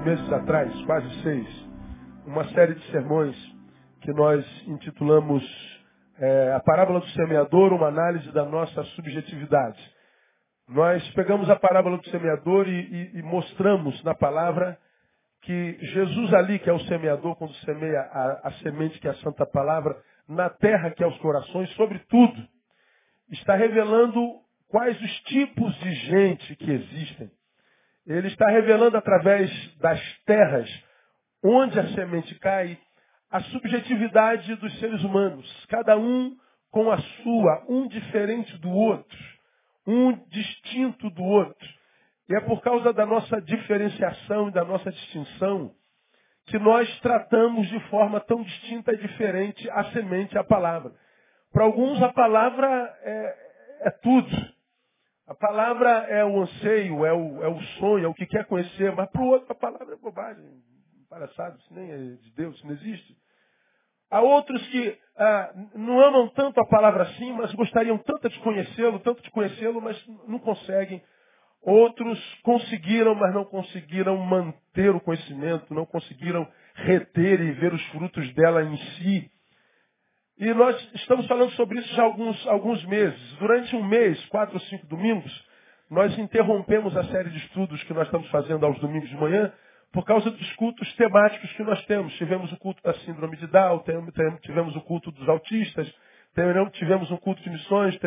meses atrás, quase seis, uma série de sermões que nós intitulamos é, A Parábola do Semeador, uma análise da nossa subjetividade. Nós pegamos a parábola do semeador e, e, e mostramos na palavra que Jesus ali, que é o semeador, quando semeia a, a semente que é a santa palavra, na terra que é os corações, sobretudo, está revelando quais os tipos de gente que existem. Ele está revelando através das terras onde a semente cai a subjetividade dos seres humanos, cada um com a sua, um diferente do outro, um distinto do outro. E é por causa da nossa diferenciação e da nossa distinção que nós tratamos de forma tão distinta e diferente a semente, a palavra. Para alguns a palavra é, é tudo. A palavra é o anseio, é o, é o sonho, é o que quer conhecer, mas para o outro a palavra é bobagem, palhaçada, isso nem é de Deus, isso não existe. Há outros que ah, não amam tanto a palavra assim, mas gostariam tanto de conhecê-lo, tanto de conhecê-lo, mas não conseguem. Outros conseguiram, mas não conseguiram manter o conhecimento, não conseguiram reter e ver os frutos dela em si. E nós estamos falando sobre isso já há alguns, alguns meses. Durante um mês, quatro ou cinco domingos, nós interrompemos a série de estudos que nós estamos fazendo aos domingos de manhã por causa dos cultos temáticos que nós temos. Tivemos o culto da síndrome de Down, tivemos o culto dos autistas, tivemos um culto de missões,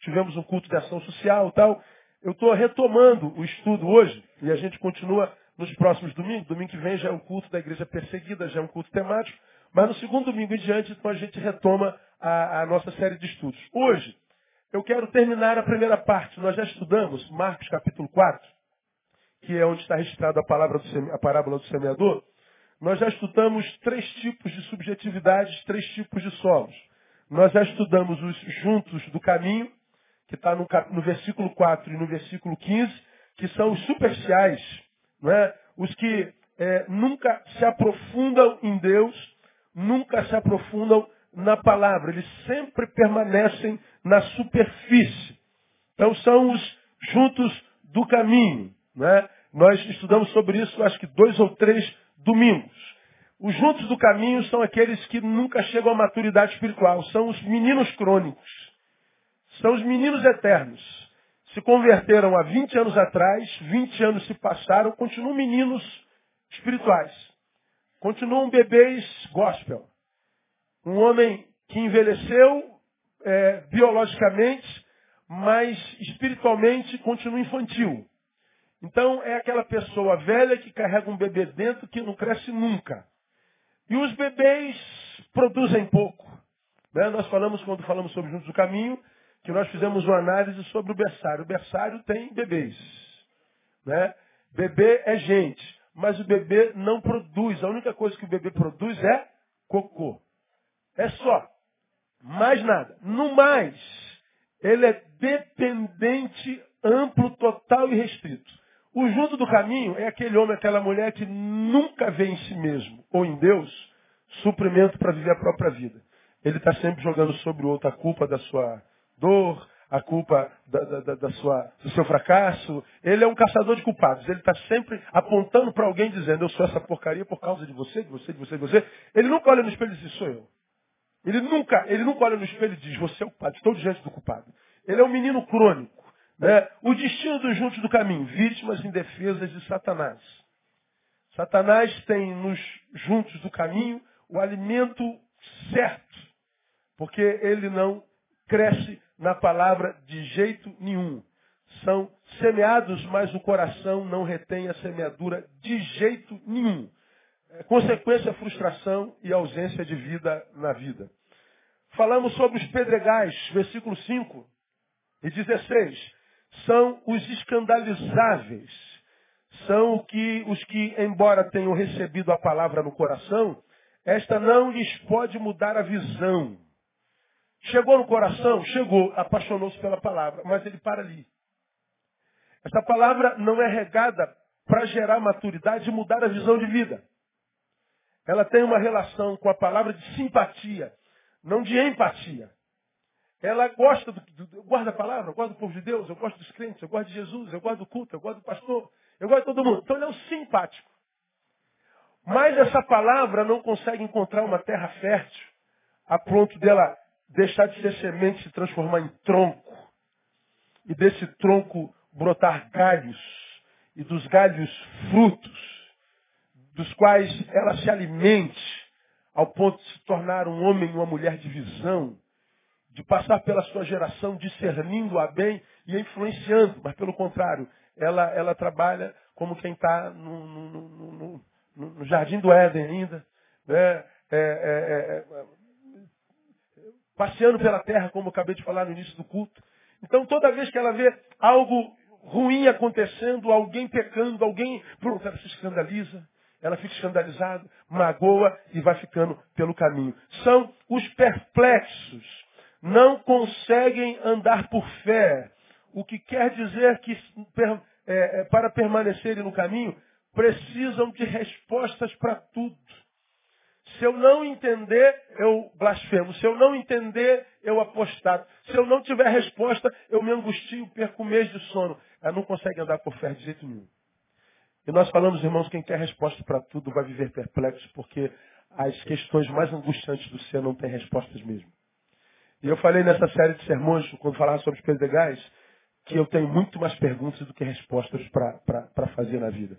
tivemos um culto de ação social tal. Eu estou retomando o estudo hoje e a gente continua nos próximos domingos. Domingo que vem já é um culto da igreja perseguida, já é um culto temático. Mas no segundo domingo em diante, então a gente retoma a, a nossa série de estudos. Hoje, eu quero terminar a primeira parte. Nós já estudamos Marcos capítulo 4, que é onde está registrada a, palavra a parábola do semeador. Nós já estudamos três tipos de subjetividades, três tipos de solos. Nós já estudamos os juntos do caminho, que está no, no, versículo 4 e no versículo 15, que são os superciais, não é? os que é, nunca se aprofundam em Deus, nunca se aprofundam na palavra, eles sempre permanecem na superfície. Então são os juntos do caminho. Né? Nós estudamos sobre isso acho que dois ou três domingos. Os juntos do caminho são aqueles que nunca chegam à maturidade espiritual, são os meninos crônicos, são os meninos eternos. Se converteram há 20 anos atrás, 20 anos se passaram, continuam meninos espirituais. Continuam bebês gospel. Um homem que envelheceu é, biologicamente, mas espiritualmente continua infantil. Então é aquela pessoa velha que carrega um bebê dentro que não cresce nunca. E os bebês produzem pouco. Né? Nós falamos, quando falamos sobre Juntos do Caminho, que nós fizemos uma análise sobre o berçário. O berçário tem bebês. Né? Bebê é gente mas o bebê não produz. A única coisa que o bebê produz é cocô. É só. Mais nada. No mais, ele é dependente, amplo, total e restrito. O junto do caminho é aquele homem, aquela mulher que nunca vê em si mesmo ou em Deus suprimento para viver a própria vida. Ele está sempre jogando sobre o outro a culpa da sua dor, a culpa da, da, da sua, do seu fracasso. Ele é um caçador de culpados. Ele está sempre apontando para alguém dizendo, eu sou essa porcaria por causa de você, de você, de você, de você. Ele nunca olha no espelho e diz, sou eu. Ele nunca, ele nunca olha no espelho e diz, você é o culpado, estou diante do culpado. Ele é um menino crônico. Né? O destino dos juntos do caminho, vítimas indefesas de Satanás. Satanás tem nos juntos do caminho o alimento certo, porque ele não cresce na palavra de jeito nenhum. São semeados, mas o coração não retém a semeadura de jeito nenhum. É consequência, frustração e ausência de vida na vida. Falamos sobre os pedregais, versículo 5 e 16. São os escandalizáveis. São que, os que, embora tenham recebido a palavra no coração, esta não lhes pode mudar a visão. Chegou no coração? Chegou, apaixonou-se pela palavra, mas ele para ali. Essa palavra não é regada para gerar maturidade e mudar a visão de vida. Ela tem uma relação com a palavra de simpatia, não de empatia. ela gosta do, do guarda a palavra, eu gosto do povo de Deus, eu gosto dos crentes, eu gosto de Jesus, eu gosto do culto, eu gosto do pastor, eu gosto de todo mundo. Então ele é um simpático. Mas essa palavra não consegue encontrar uma terra fértil a ponto dela deixar de ser semente se transformar em tronco. E desse tronco brotar galhos. E dos galhos frutos, dos quais ela se alimente ao ponto de se tornar um homem e uma mulher de visão, de passar pela sua geração discernindo a bem e influenciando, mas pelo contrário, ela, ela trabalha como quem está no, no, no, no, jardim do Éden ainda, né? É, é, é, passeando pela terra, como acabei de falar no início do culto. Então, toda vez que ela vê algo ruim acontecendo, alguém pecando, alguém, pronto, ela se escandaliza, ela fica escandalizada, magoa e vai ficando pelo caminho. São os perplexos. Não conseguem andar por fé. O que quer dizer que é, é, para permanecerem no caminho, precisam de respostas para tudo. Se eu não entender, eu blasfemo. Se eu não entender, eu apostato. Se eu não tiver resposta, eu me angustio, perco um mês de sono. Ela não consegue andar por fé de jeito nenhum. E nós falamos, irmãos, quem quer resposta para tudo vai viver perplexo, porque as questões mais angustiantes do ser não têm respostas mesmo. E eu falei nessa série de sermões, quando falava sobre os pedregais, que eu tenho muito mais perguntas do que respostas para fazer na vida.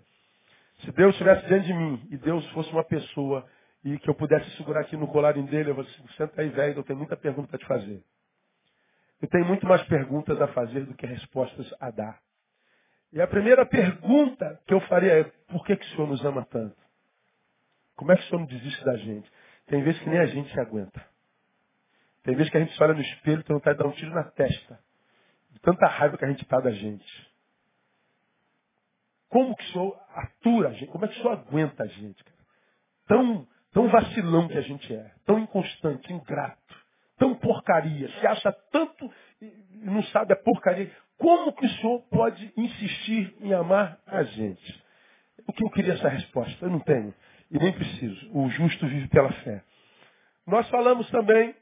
Se Deus estivesse diante de mim e Deus fosse uma pessoa e que eu pudesse segurar aqui no colarinho dele, eu vou assim, senta aí, velho, eu tenho muita pergunta para te fazer. Eu tenho muito mais perguntas a fazer do que respostas a dar. E a primeira pergunta que eu faria é, por que, que o Senhor nos ama tanto? Como é que o Senhor não desiste da gente? Tem vezes que nem a gente se aguenta. Tem vezes que a gente se olha no espelho e tem vontade de dar um tiro na testa. De tanta raiva que a gente está da gente. Como que o Senhor atura a gente? Como é que o Senhor aguenta a gente? Cara? Tão Tão vacilão que a gente é, tão inconstante, ingrato, tão porcaria, se acha tanto e não sabe a porcaria. Como que o Senhor pode insistir em amar a gente? O que eu queria essa resposta? Eu não tenho. E nem preciso. O justo vive pela fé. Nós falamos também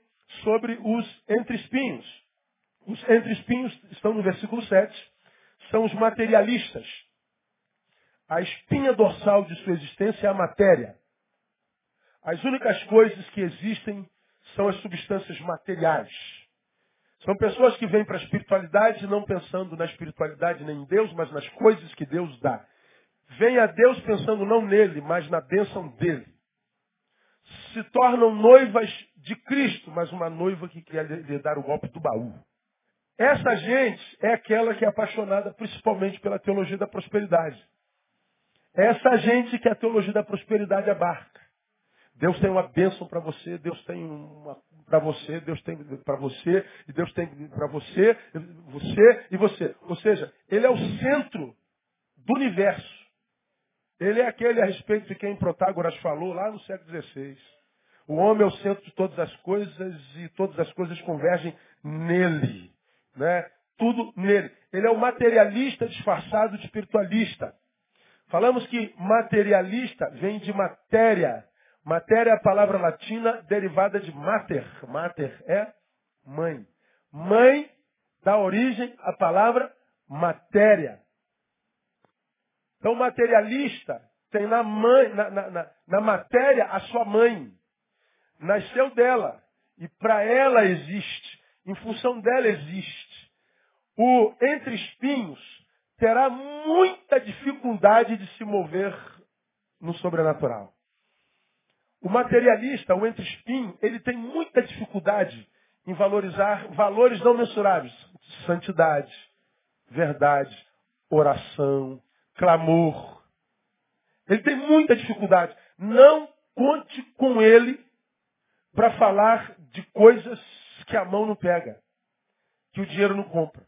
sobre os entre-espinhos. Os entre-espinhos estão no versículo 7. São os materialistas. A espinha dorsal de sua existência é a matéria. As únicas coisas que existem são as substâncias materiais. São pessoas que vêm para a espiritualidade não pensando na espiritualidade nem em Deus, mas nas coisas que Deus dá. Vêm a Deus pensando não nele, mas na bênção dele. Se tornam noivas de Cristo, mas uma noiva que quer lhe dar o golpe do baú. Essa gente é aquela que é apaixonada principalmente pela teologia da prosperidade. Essa gente que a teologia da prosperidade abarca. Deus tem uma bênção para você, Deus tem uma para você, Deus tem para você, e Deus tem para você, você e você. Ou seja, Ele é o centro do universo. Ele é aquele a respeito de quem Protágoras falou lá no século XVI. O homem é o centro de todas as coisas e todas as coisas convergem nele. Né? Tudo nele. Ele é o materialista disfarçado de espiritualista. Falamos que materialista vem de matéria. Matéria é a palavra latina derivada de mater. Mater é mãe. Mãe dá origem à palavra matéria. Então, materialista tem na, mãe, na, na, na, na matéria a sua mãe. Nasceu dela. E para ela existe. Em função dela existe. O entre espinhos terá muita dificuldade de se mover no sobrenatural. O materialista, o entre-espinho, ele tem muita dificuldade em valorizar valores não mensuráveis. Santidade, verdade, oração, clamor. Ele tem muita dificuldade. Não conte com ele para falar de coisas que a mão não pega, que o dinheiro não compra.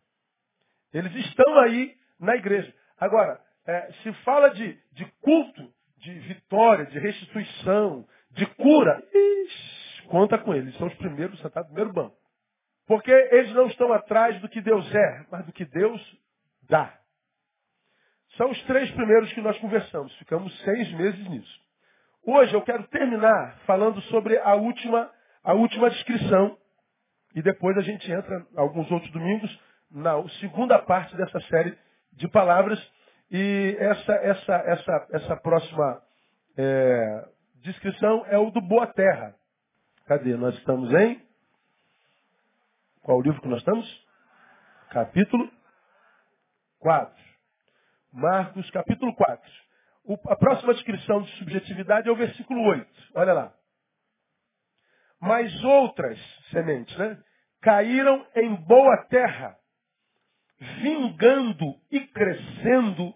Eles estão aí na igreja. Agora, é, se fala de, de culto, de vitória, de restituição, de cura, ixi, conta com eles. São os primeiros sentados no primeiro banco. Porque eles não estão atrás do que Deus é, mas do que Deus dá. São os três primeiros que nós conversamos. Ficamos seis meses nisso. Hoje eu quero terminar falando sobre a última, a última descrição E depois a gente entra, alguns outros domingos, na segunda parte dessa série de palavras. E essa, essa, essa, essa próxima é, descrição é o do Boa Terra. Cadê? Nós estamos em. Qual livro que nós estamos? Capítulo 4. Marcos, capítulo 4. O, a próxima descrição de subjetividade é o versículo 8. Olha lá. Mas outras sementes, né? Caíram em boa terra, vingando e crescendo,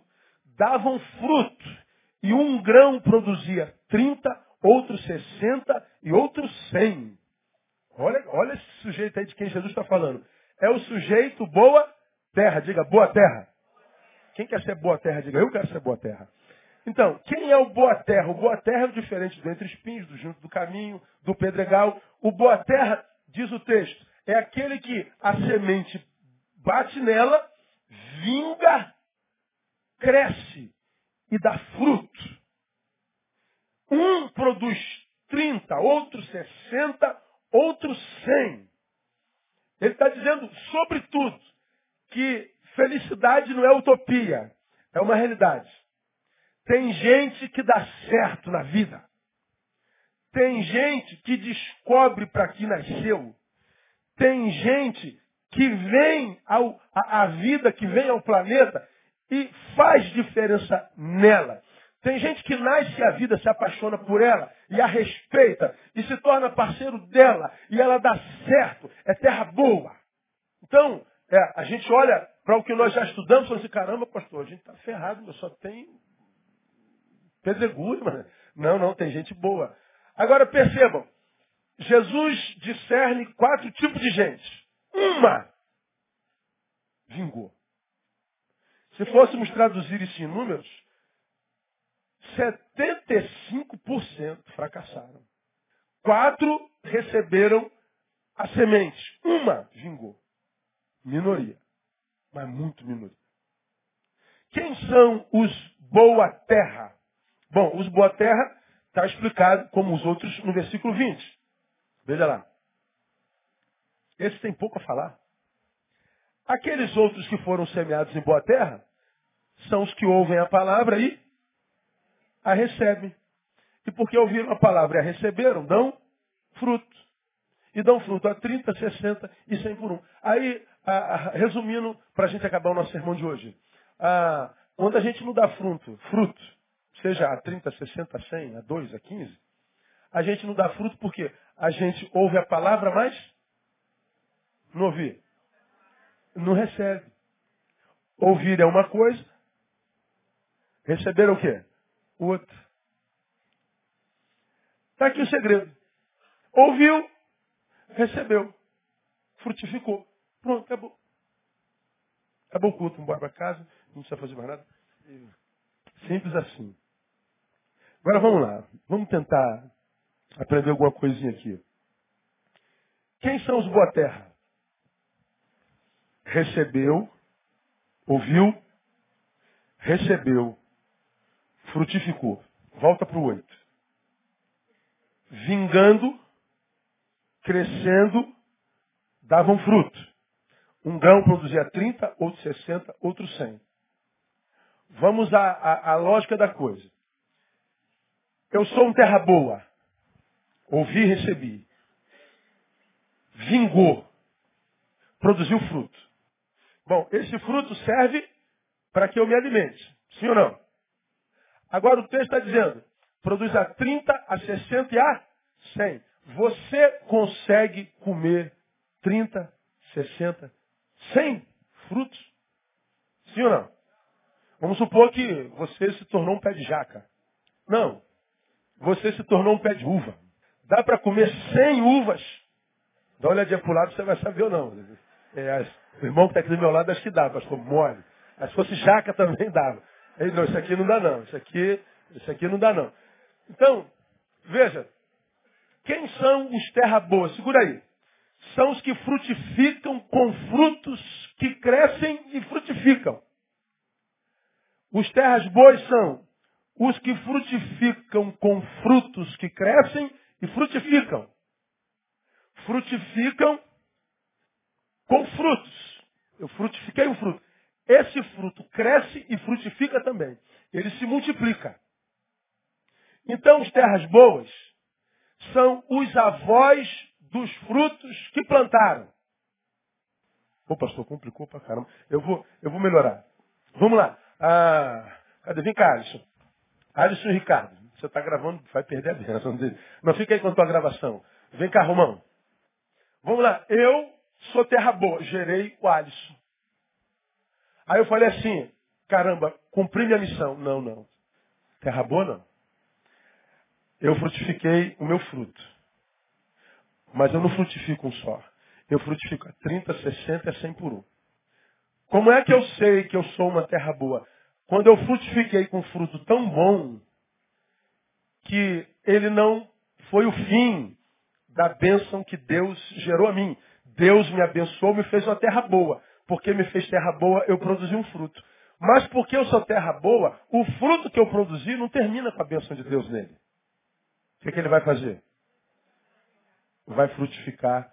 davam fruto. E um grão produzia 30, outro 60 e outro 100. Olha, olha esse sujeito aí de quem Jesus está falando. É o sujeito boa terra. Diga, boa terra. Quem quer ser boa terra? Diga, eu quero ser boa terra. Então, quem é o boa terra? O boa terra é o diferente do entre espinhos, do junto do caminho, do pedregal. O boa terra, diz o texto, é aquele que a semente bate nela, vinga, cresce e dá fruto. Um produz 30, outro 60, outro 100. Ele está dizendo, sobretudo, que felicidade não é utopia, é uma realidade. Tem gente que dá certo na vida. Tem gente que descobre para que nasceu. Tem gente que vem ao, a, a vida, que vem ao planeta e faz diferença nela. Tem gente que nasce a vida, se apaixona por ela e a respeita e se torna parceiro dela e ela dá certo. É terra boa. Então, é, a gente olha para o que nós já estudamos e fala assim, caramba, pastor, a gente está ferrado, só tem pedregulho, mano. Não, não, tem gente boa. Agora percebam, Jesus discerne quatro tipos de gente. Uma vingou. Se fôssemos traduzir isso em números, 75% fracassaram. Quatro receberam a semente. Uma vingou. Minoria. Mas muito minoria. Quem são os boa terra? Bom, os boa terra está explicado como os outros no versículo 20. Veja lá. Esses têm pouco a falar. Aqueles outros que foram semeados em boa terra são os que ouvem a palavra e a recebem. E porque ouviram a palavra e a receberam, dão fruto. E dão fruto a 30, 60 e 100 por um. Aí, a, a, resumindo, para a gente acabar o nosso sermão de hoje. A, quando a gente não dá fruto, fruto, seja a 30, 60, 100, a 2, a 15, a gente não dá fruto porque a gente ouve a palavra, mas não ouvir. Não recebe. Ouvir é uma coisa, receber é o quê? Outra. Está aqui o segredo. Ouviu, recebeu, frutificou. Pronto, acabou. Acabou o culto, vamos para casa, não precisa fazer mais nada. Simples assim. Agora vamos lá. Vamos tentar aprender alguma coisinha aqui. Quem são os boa terra? Recebeu, ouviu, recebeu, frutificou. Volta para o oito. Vingando, crescendo, davam fruto. Um grão produzia 30, outro 60, outro 100. Vamos à, à, à lógica da coisa. Eu sou um terra boa. Ouvi e recebi. Vingou. Produziu fruto. Bom, esse fruto serve para que eu me alimente. Sim ou não? Agora o texto está dizendo, produz a 30, a 60 e a 100. Você consegue comer 30, 60, 100 frutos? Sim ou não? Vamos supor que você se tornou um pé de jaca. Não você se tornou um pé de uva. Dá para comer 100 uvas. Dá uma olhadinha para o lado, você vai saber ou não. É, o irmão que está aqui do meu lado, acho que dá, pastor, mole. Mas se fosse jaca também dava. Ele, não, isso aqui não dá não. Isso aqui, isso aqui não dá não. Então, veja. Quem são os terra boa? Segura aí. São os que frutificam com frutos que crescem e frutificam. Os terras boas são os que frutificam com frutos que crescem e frutificam. Frutificam com frutos. Eu frutifiquei um fruto. Esse fruto cresce e frutifica também. Ele se multiplica. Então, as terras boas são os avós dos frutos que plantaram. Ô pastor, complicou pra caramba. Eu vou, eu vou melhorar. Vamos lá. Ah, cadê? Vem cá, Alisson. Alisson Ricardo. Você está gravando, vai perder a bênção dele. Não fica aí com a tua gravação. Vem cá, Romão. Vamos lá. Eu sou terra boa. Gerei o Alisson. Aí eu falei assim, caramba, cumpri minha missão. Não, não. Terra boa não. Eu frutifiquei o meu fruto. Mas eu não frutifico um só. Eu frutifico a 30, 60 e 100 por um. Como é que eu sei que eu sou uma terra boa? Quando eu frutifiquei com fruto tão bom que ele não foi o fim da bênção que Deus gerou a mim. Deus me abençoou, me fez uma terra boa. Porque me fez terra boa, eu produzi um fruto. Mas porque eu sou terra boa, o fruto que eu produzi não termina com a bênção de Deus nele. O que, é que ele vai fazer? Vai frutificar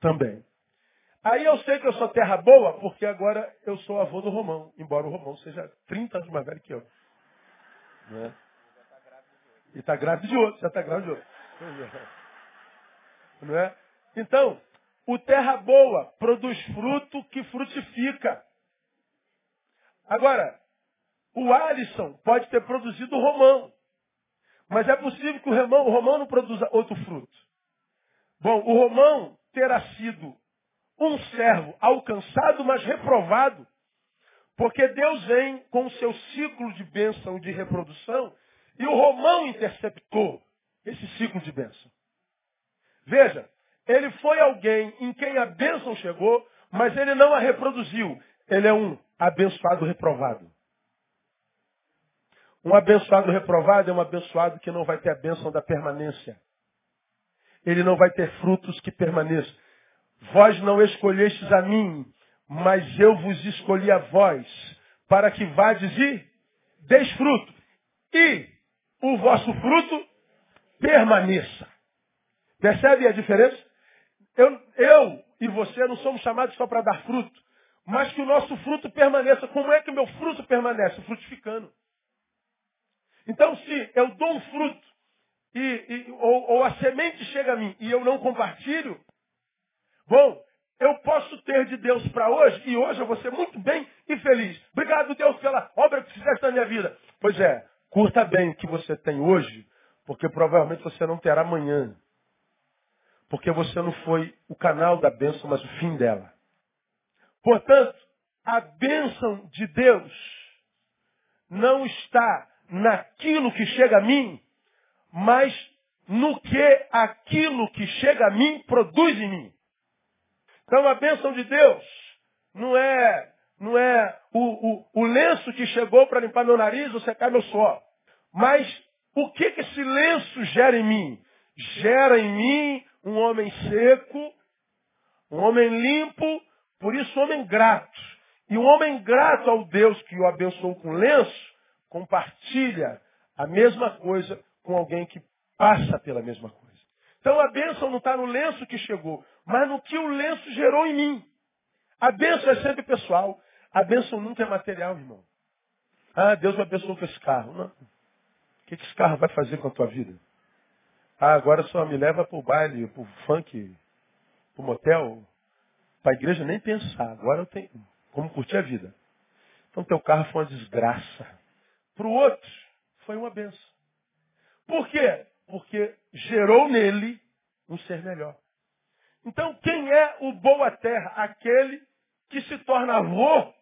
também. Aí eu sei que eu sou terra boa, porque agora eu sou avô do Romão, embora o Romão seja 30 anos mais velho que eu. Né? E está grávido de outro, já está grávido de outro. Não é? Então, o terra boa produz fruto que frutifica. Agora, o Alisson pode ter produzido o romão. Mas é possível que o romão, o romão não produza outro fruto. Bom, o romão terá sido um servo alcançado, mas reprovado. Porque Deus vem com o seu ciclo de bênção de reprodução e o Romão interceptou esse ciclo de bênção. Veja, ele foi alguém em quem a bênção chegou, mas ele não a reproduziu. Ele é um abençoado reprovado. Um abençoado reprovado é um abençoado que não vai ter a bênção da permanência. Ele não vai ter frutos que permaneçam. Vós não escolhestes a mim, mas eu vos escolhi a vós, para que vades e deis fruto. E o vosso fruto permaneça. Percebe a diferença? Eu, eu e você não somos chamados só para dar fruto, mas que o nosso fruto permaneça. Como é que o meu fruto permanece? Frutificando. Então, se eu dou um fruto e, e ou, ou, a semente chega a mim e eu não compartilho, bom, eu posso ter de Deus para hoje e hoje eu vou ser muito bem e feliz. Obrigado, Deus, pela obra que fizeste na minha vida. Pois é, Curta bem o que você tem hoje, porque provavelmente você não terá amanhã. Porque você não foi o canal da bênção, mas o fim dela. Portanto, a bênção de Deus não está naquilo que chega a mim, mas no que aquilo que chega a mim produz em mim. Então a bênção de Deus não é não é o, o, o lenço que chegou para limpar meu nariz ou secar meu suor. Mas o que, que esse lenço gera em mim? Gera em mim um homem seco, um homem limpo, por isso homem grato. E um homem grato ao Deus que o abençoou com lenço, compartilha a mesma coisa com alguém que passa pela mesma coisa. Então a bênção não está no lenço que chegou, mas no que o lenço gerou em mim. A bênção é sempre pessoal. A bênção nunca é material, irmão. Ah, Deus me abençoou com esse carro. Não. O que esse carro vai fazer com a tua vida? Ah, agora só me leva para o baile, para o funk, para o motel, para a igreja nem pensar. Agora eu tenho como curtir a vida. Então teu carro foi uma desgraça. Para o outro, foi uma benção. Por quê? Porque gerou nele um ser melhor. Então, quem é o boa terra? Aquele que se torna avô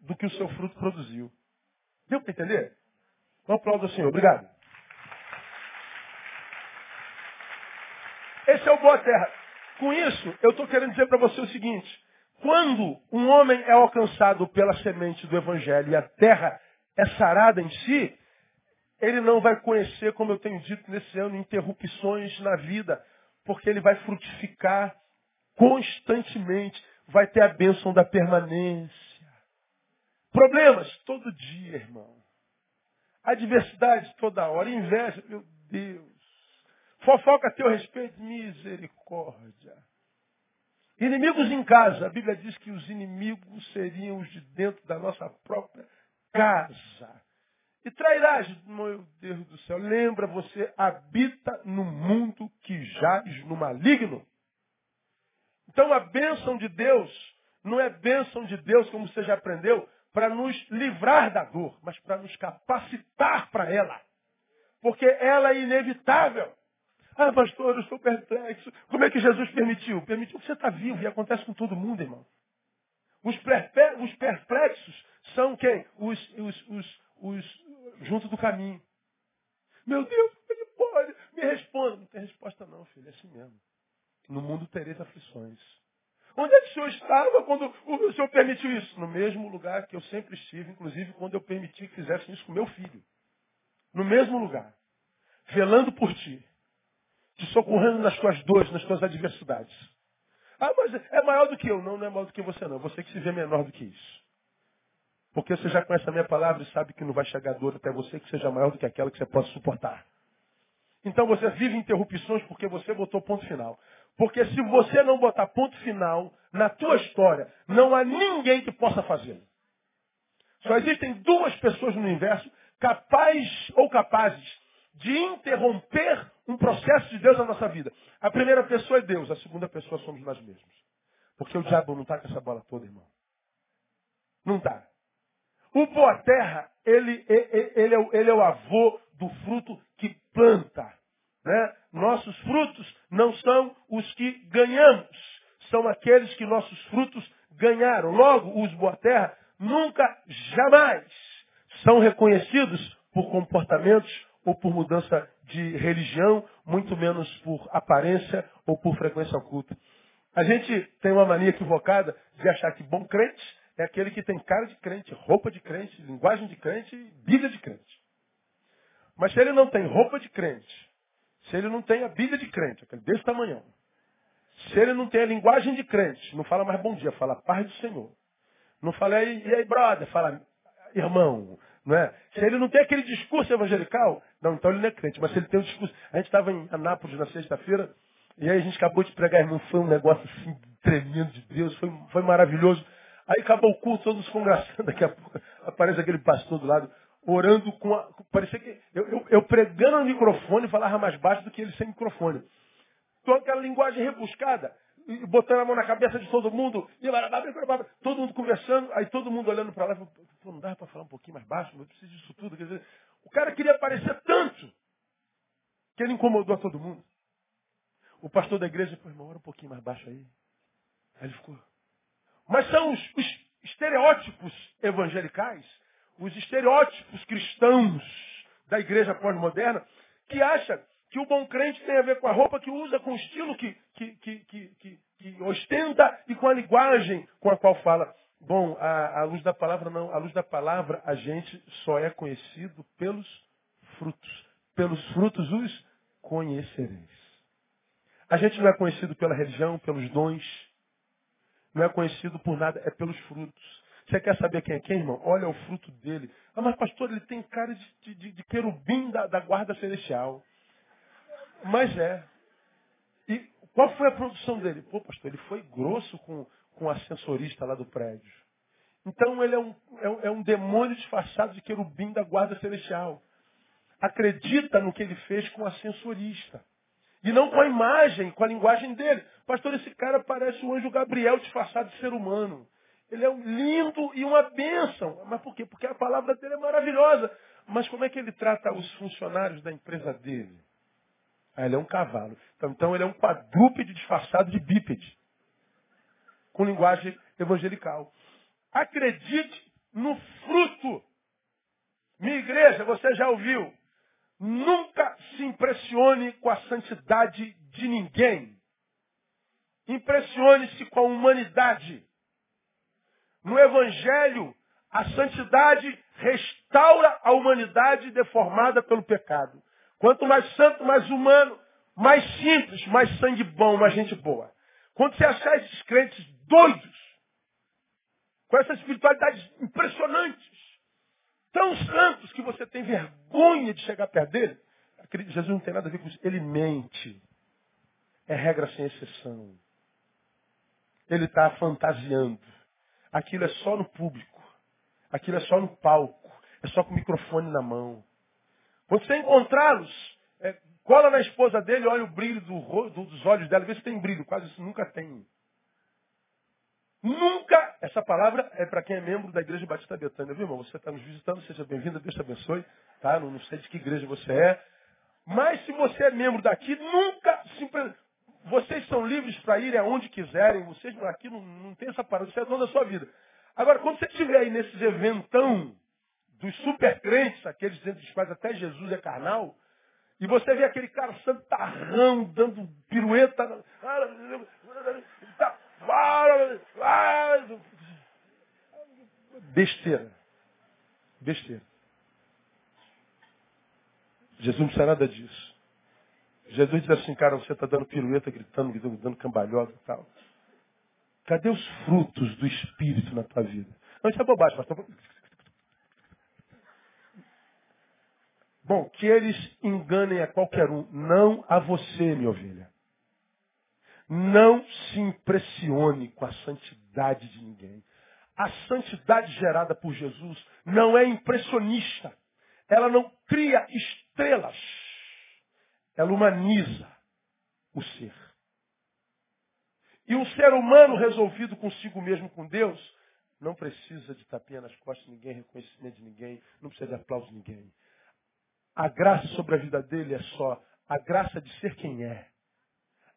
do que o seu fruto produziu. Deu para entender? Um aplauso ao Senhor. Obrigado. O boa terra. Com isso, eu estou querendo dizer para você o seguinte. Quando um homem é alcançado pela semente do Evangelho e a terra é sarada em si, ele não vai conhecer, como eu tenho dito nesse ano, interrupções na vida, porque ele vai frutificar constantemente, vai ter a bênção da permanência. Problemas todo dia, irmão. Adversidade toda hora, inveja, meu Deus. Fofoca a teu respeito, misericórdia. Inimigos em casa. A Bíblia diz que os inimigos seriam os de dentro da nossa própria casa. E trairás, meu Deus do céu, lembra, você habita no mundo que jaz no maligno. Então a bênção de Deus não é bênção de Deus, como você já aprendeu, para nos livrar da dor, mas para nos capacitar para ela. Porque ela é inevitável. Ah, pastor, eu estou perplexo. Como é que Jesus permitiu? Permitiu que você está vivo e acontece com todo mundo, irmão. Os, perplexos são quem? Os, os, os, os junto do caminho. Meu Deus, como é pode? Me responda. Não tem resposta não, filho. É assim mesmo. No mundo tereis aflições. Onde é que o senhor estava quando o senhor permitiu isso? No mesmo lugar que eu sempre estive, inclusive quando eu permiti que fizessem isso com meu filho. No mesmo lugar. Velando por ti. Te socorrendo nas tuas dores, nas tuas adversidades. Ah, mas é maior do que eu. Não, não é maior do que você não. Você que se vê menor do que isso. Porque você já conhece a minha palavra e sabe que não vai chegar dor até você que seja maior do que aquela que você possa suportar. Então você vive interrupções porque você botou ponto final. Porque se você não botar ponto final na tua história, não há ninguém que possa fazê-lo. Só existem duas pessoas no universo capazes ou capazes de interromper um processo de Deus na nossa vida. A primeira pessoa é Deus, a segunda pessoa somos nós mesmos. Porque o diabo não está com essa bola toda, irmão. Não está. O boa terra, ele, ele, ele, é, ele é o avô do fruto que planta. Né? Nossos frutos não são os que ganhamos, são aqueles que nossos frutos ganharam. Logo, os boa terra nunca, jamais são reconhecidos por comportamentos ou por mudança de religião, muito menos por aparência ou por frequência oculta. A gente tem uma mania equivocada de achar que bom crente é aquele que tem cara de crente, roupa de crente, linguagem de crente Bíblia de crente. Mas se ele não tem roupa de crente, se ele não tem a Bíblia de crente, aquele desse tamanhão, se ele não tem a linguagem de crente, não fala mais bom dia, fala paz do Senhor. Não fala, e aí, brother, fala irmão, não é? Se ele não tem aquele discurso evangelical, não, então ele não é crente. Mas ele tem um discurso. A gente estava em Anápolis na sexta-feira, e aí a gente acabou de pregar, irmão, foi um negócio assim tremendo de Deus, foi, foi maravilhoso. Aí acabou o culto, todos conversando, daqui a pouco aparece aquele pastor do lado, orando com a. Parecia que. Eu, eu, eu pregando no microfone falava mais baixo do que ele sem microfone. Então aquela linguagem rebuscada, botando a mão na cabeça de todo mundo, e todo mundo conversando, aí todo mundo olhando para lá falou, não dá para falar um pouquinho mais baixo, eu preciso disso tudo. Quer dizer, o cara queria aparecer tanto que ele incomodou a todo mundo. O pastor da igreja falou, irmão, ora um pouquinho mais baixo aí. Aí ele ficou. Mas são os, os estereótipos evangelicais, os estereótipos cristãos da igreja pós-moderna, que acham que o bom crente tem a ver com a roupa que usa, com o estilo que, que, que, que ostenta e com a linguagem com a qual fala. Bom, a, a luz da palavra não. A luz da palavra a gente só é conhecido pelos frutos. Pelos frutos os conhecereis. A gente não é conhecido pela religião, pelos dons, não é conhecido por nada, é pelos frutos. Você quer saber quem é quem, irmão? Olha o fruto dele. Ah, mas pastor, ele tem cara de, de, de querubim da, da, guarda celestial. Mas é. E qual foi a produção dele? Pô, pastor, ele foi grosso com, com o ascensorista lá do prédio. Então ele é um, é um, é um demônio disfarçado de querubim da guarda celestial. Acredita no que ele fez com o ascensorista. E não com a imagem, com a linguagem dele. Pastor, esse cara parece o anjo Gabriel disfarçado de ser humano. Ele é um lindo e uma bênção. Mas por quê? Porque a palavra dele é maravilhosa. Mas como é que ele trata os funcionários da empresa dele? Ah, ele é um cavalo. Então, então ele é um quadrúpede disfarçado de bípede. Com linguagem evangelical. Acredite no fruto. Minha igreja, você já ouviu. Nunca se impressione com a santidade de ninguém. Impressione-se com a humanidade. No Evangelho, a santidade restaura a humanidade deformada pelo pecado. Quanto mais santo, mais humano, mais simples, mais sangue bom, mais gente boa. Quando você achar esses crentes doidos, com essas espiritualidades impressionantes, tão santos que você tem vergonha de chegar perto dele, Jesus não tem nada a ver com isso. Ele mente. É regra sem exceção. ele está fantasiando. Aquilo é só no público. Aquilo é só no palco. É só com o microfone na mão. Quando você encontrá-los, é, cola na esposa dele, olha o brilho do, do, dos olhos dela, vê se tem brilho. Quase isso nunca tem. Nunca, essa palavra é para quem é membro da Igreja Batista Betânia, viu, irmão? Você está nos visitando, seja bem-vindo, Deus te abençoe. Tá? Não, não sei de que igreja você é. Mas se você é membro daqui, nunca, simplesmente, vocês são livres para ir aonde quiserem, vocês aqui não, não tem essa parada, você é dono da sua vida. Agora, quando você estiver aí nesses eventão dos super crentes, aqueles dentro dos quais até Jesus é carnal, e você vê aquele cara santarrão, dando pirueta, besteira. Besteira. Jesus não precisa nada disso. Jesus diz assim, cara, você está dando pirueta, gritando, gritando, dando cambalhota e tal. Cadê os frutos do Espírito na tua vida? Não, isso é bobagem, pastor. Bom, que eles enganem a qualquer um, não a você, minha ovelha. Não se impressione com a santidade de ninguém. A santidade gerada por Jesus não é impressionista. Ela não cria estrelas ela humaniza o ser. E um ser humano resolvido consigo mesmo com Deus não precisa de tapinha nas costas de ninguém, reconhecimento de ninguém, não precisa de aplauso de ninguém. A graça sobre a vida dele é só a graça de ser quem é.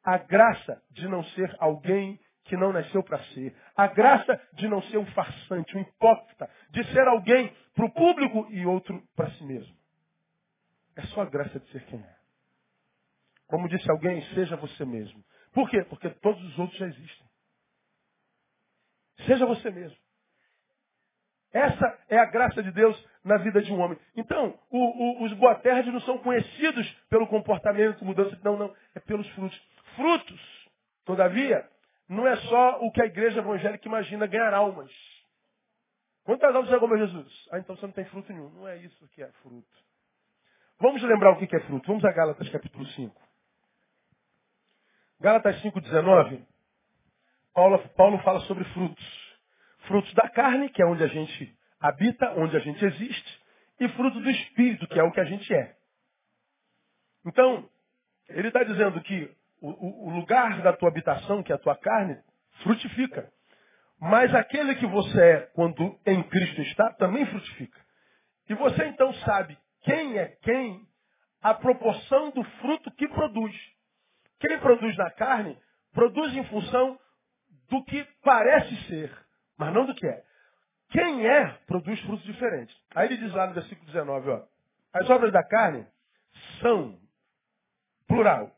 A graça de não ser alguém que não nasceu para ser. A graça de não ser um farsante, um hipócrita, de ser alguém para o público e outro para si mesmo. É só a graça de ser quem é. Como disse alguém, seja você mesmo. Por quê? Porque todos os outros já existem. Seja você mesmo. Essa é a graça de Deus na vida de um homem. Então, o, o, os boaterdes não são conhecidos pelo comportamento, mudança, não, não, é pelos frutos. Frutos, todavia, não é só o que a igreja evangélica imagina ganhar almas. Quantas almas já comeu Jesus? Ah, então você não tem fruto nenhum. Não é isso que é fruto. Vamos lembrar o que é fruto. Vamos a Gálatas capítulo 5. Gálatas 5,19, Paulo, Paulo fala sobre frutos. Frutos da carne, que é onde a gente habita, onde a gente existe, e fruto do espírito, que é o que a gente é. Então, ele está dizendo que o, o, lugar da tua habitação, que é a tua carne, frutifica. Mas aquele que você é quando em Cristo está, também frutifica. E você então sabe quem é quem, a proporção do fruto que produz. Quem produz na carne, produz em função do que parece ser, mas não do que é. Quem é, produz frutos diferentes. Aí ele diz lá no versículo 19, ó, as obras da carne são, plural,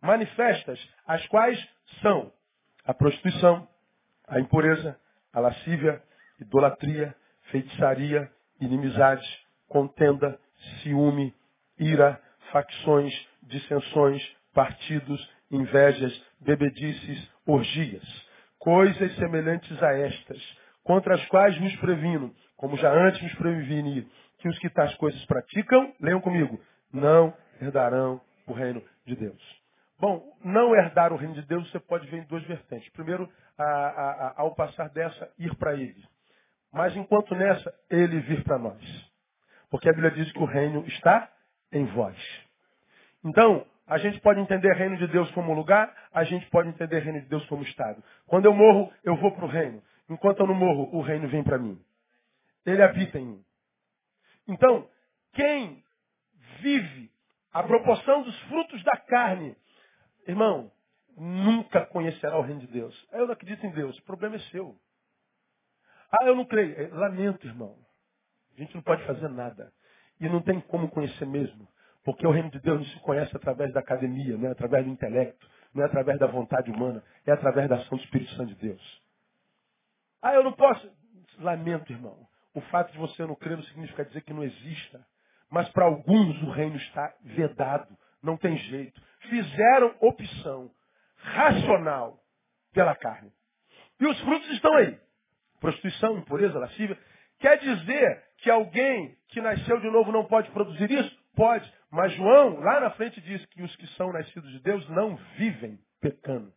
manifestas, as quais são a prostituição, a impureza, a lascívia, idolatria, feitiçaria, inimizade, contenda, ciúme, ira, facções, dissensões, partidos, invejas, bebedices, orgias. Coisas semelhantes a estas, contra as quais vos previno, como já antes vos preveni, que os que tais coisas praticam, leiam comigo, não herdarão o reino de Deus. Bom, não herdar o reino de Deus você pode ver em duas vertentes. Primeiro, a, a, a, ao passar dessa, ir para ele. Mas enquanto nessa, ele vir para nós. Porque a Bíblia diz que o reino está em vós. Então, a gente pode entender reino de Deus como lugar, a gente pode entender reino de Deus como estado. Quando eu morro, eu vou para o reino. Enquanto eu não morro, o reino vem para mim. Ele habita em mim. Então, quem vive a proporção dos frutos da carne, irmão, nunca conhecerá o reino de Deus. Eu não acredito em Deus. O problema é seu. Ah, eu não creio. É, lamento, irmão. A gente não pode fazer nada. E não tem como conhecer mesmo. Porque o reino de Deus não se conhece através da academia, não é através do intelecto, não é através da vontade humana, é através da ação do Espírito Santo de Deus. Ah, eu não posso. Lamento, irmão. O fato de você não crer não significa dizer que não exista. Mas para alguns o reino está vedado. Não tem jeito. Fizeram opção racional pela carne. E os frutos estão aí. Prostituição, impureza, lascívia. Quer dizer que alguém que nasceu de novo não pode produzir isso? Pode. Mas João, lá na frente, diz que os que são nascidos de Deus não vivem pecando.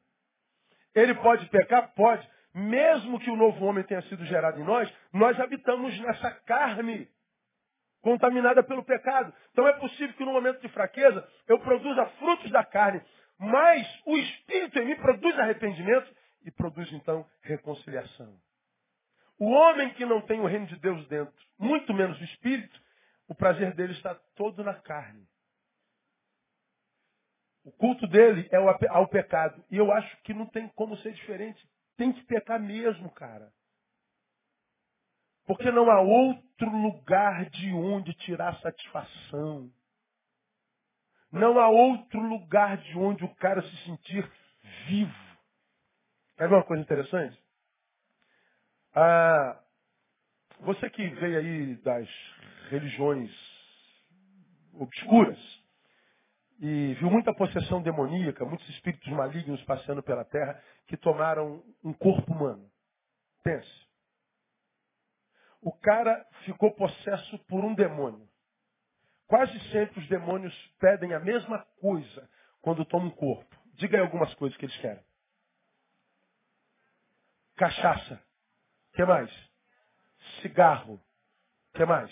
Ele pode pecar? Pode. Mesmo que o novo homem tenha sido gerado em nós, nós habitamos nessa carne contaminada pelo pecado. Então é possível que no momento de fraqueza eu produza frutos da carne, mas o Espírito em mim produz arrependimento e produz então reconciliação. O homem que não tem o reino de Deus dentro, muito menos o Espírito, o prazer dele está todo na carne. O culto dele é ao pecado. E eu acho que não tem como ser diferente. Tem que pecar mesmo, cara. Porque não há outro lugar de onde tirar satisfação. Não há outro lugar de onde o cara se sentir vivo. Quer ver uma coisa interessante? Ah, você que veio aí das religiões obscuras e viu muita possessão demoníaca, muitos espíritos malignos passando pela terra que tomaram um corpo humano. Pense. O cara ficou possesso por um demônio. Quase sempre os demônios pedem a mesma coisa quando tomam um corpo. Diga aí algumas coisas que eles querem. Cachaça. Que mais? Cigarro. Que mais?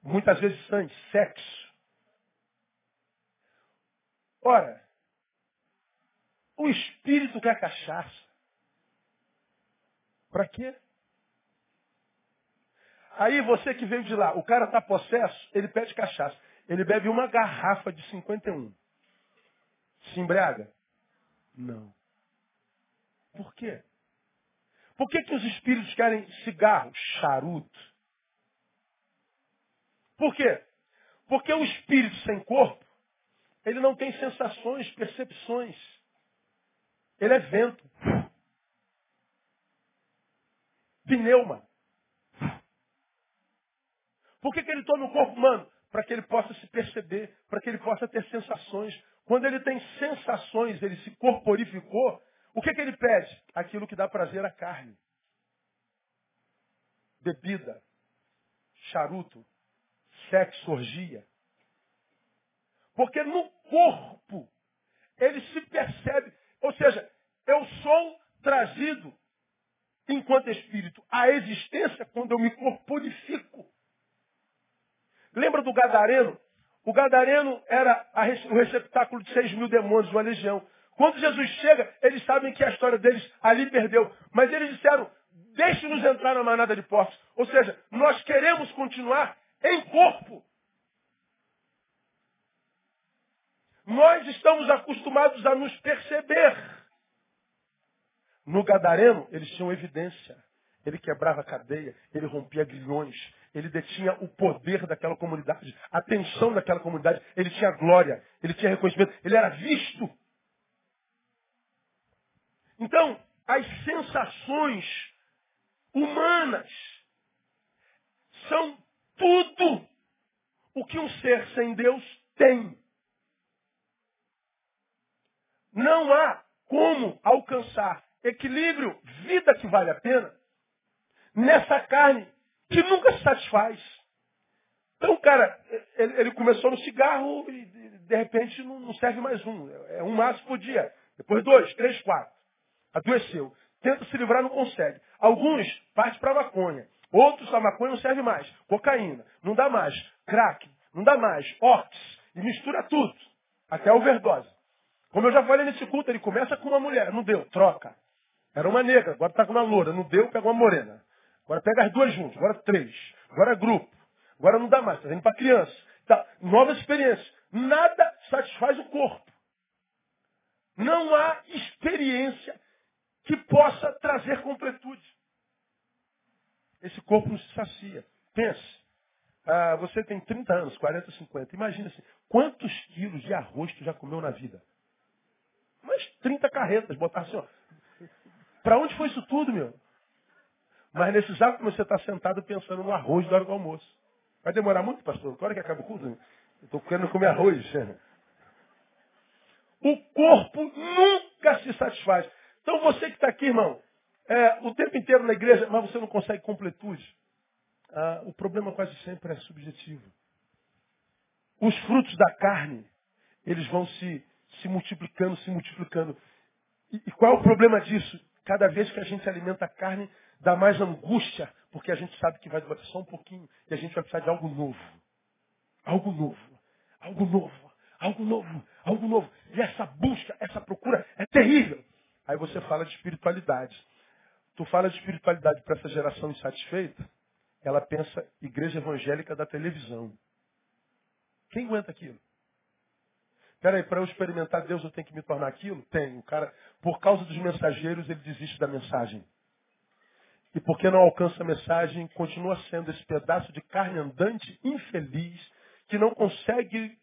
Muitas vezes sangue, sexo. Ora, o espírito quer cachaça. Para quê? Aí você que veio de lá, o cara está possesso, ele pede cachaça. Ele bebe uma garrafa de 51. Se embriaga? Não. Por quê? Por que, que os espíritos querem cigarro, charuto? Por quê? Porque o espírito sem corpo, ele não tem sensações, percepções. Ele é vento. Pneuma. Por que, que ele toma o corpo humano? Para que ele possa se perceber, para que ele possa ter sensações. Quando ele tem sensações, ele se corporificou, o que, que ele pede? Aquilo que dá prazer à carne. Bebida, charuto, sexo, orgia. Porque no corpo ele se percebe, ou seja, eu sou trazido enquanto espírito à existência quando eu me corporifico. Lembra do Gadareno? O Gadareno era o receptáculo de seis mil demônios, uma legião. Quando Jesus chega, eles sabem que a história deles ali perdeu. Mas eles disseram, deixe-nos entrar na manada de porcos. Ou seja, nós queremos continuar em corpo. Nós estamos acostumados a nos perceber. No Gadareno, eles tinham evidência. Ele quebrava a cadeia, ele rompia grilhões, ele detinha o poder daquela comunidade, a atenção daquela comunidade, ele tinha glória, ele tinha reconhecimento, ele era visto. Então, as sensações humanas são tudo o que um ser sem Deus tem. Não há como alcançar equilíbrio, vida que vale a pena, nessa carne que nunca se satisfaz. Então, cara, ele, ele começou no cigarro e de repente não serve mais um. É um maço por dia. Depois dois, três, quatro adoeceu. Tenta se livrar, não consegue. Alguns partem para maconha. Outros a maconha não serve mais. Cocaína, não dá mais. Crack, não dá mais. Ox, e mistura tudo. Até overdose. Como eu já falei nesse culto, ele começa com uma mulher, não deu, troca. Era uma negra, agora está com uma loura, não deu, pega uma morena. Agora pega as duas juntas, agora três. Agora grupo. Agora não dá mais, está indo para criança. Tá. Novas experiências. Nada satisfaz o corpo. Não há experiência que possa trazer completude. Esse corpo não se sacia. Pense. Ah, você tem 30 anos, 40, 50. Imagina assim, quantos quilos de arroz tu já comeu na vida? Umas 30 carretas, botar assim, ó. Pra onde foi isso tudo, meu? Mas nesse exato você está sentado pensando no arroz da hora do almoço. Vai demorar muito, pastor? Que que acaba o culto? Estou querendo comer arroz. O corpo nunca se satisfaz. Então você que está aqui, irmão, é, o tempo inteiro na igreja, mas você não consegue completude. Ah, o problema quase sempre é subjetivo. Os frutos da carne, eles vão se, se multiplicando, se multiplicando. E, e qual é o problema disso? Cada vez que a gente alimenta a carne, dá mais angústia, porque a gente sabe que vai durar só um pouquinho e a gente vai precisar de algo novo. Algo novo. Algo novo. Algo novo. Algo novo. E essa busca, essa procura é terrível. Aí você fala de espiritualidade. Tu fala de espiritualidade para essa geração insatisfeita, ela pensa igreja evangélica da televisão. Quem aguenta aquilo? Peraí, para eu experimentar Deus eu tenho que me tornar aquilo? Tem. O cara, por causa dos mensageiros, ele desiste da mensagem. E porque não alcança a mensagem, continua sendo esse pedaço de carne andante, infeliz, que não consegue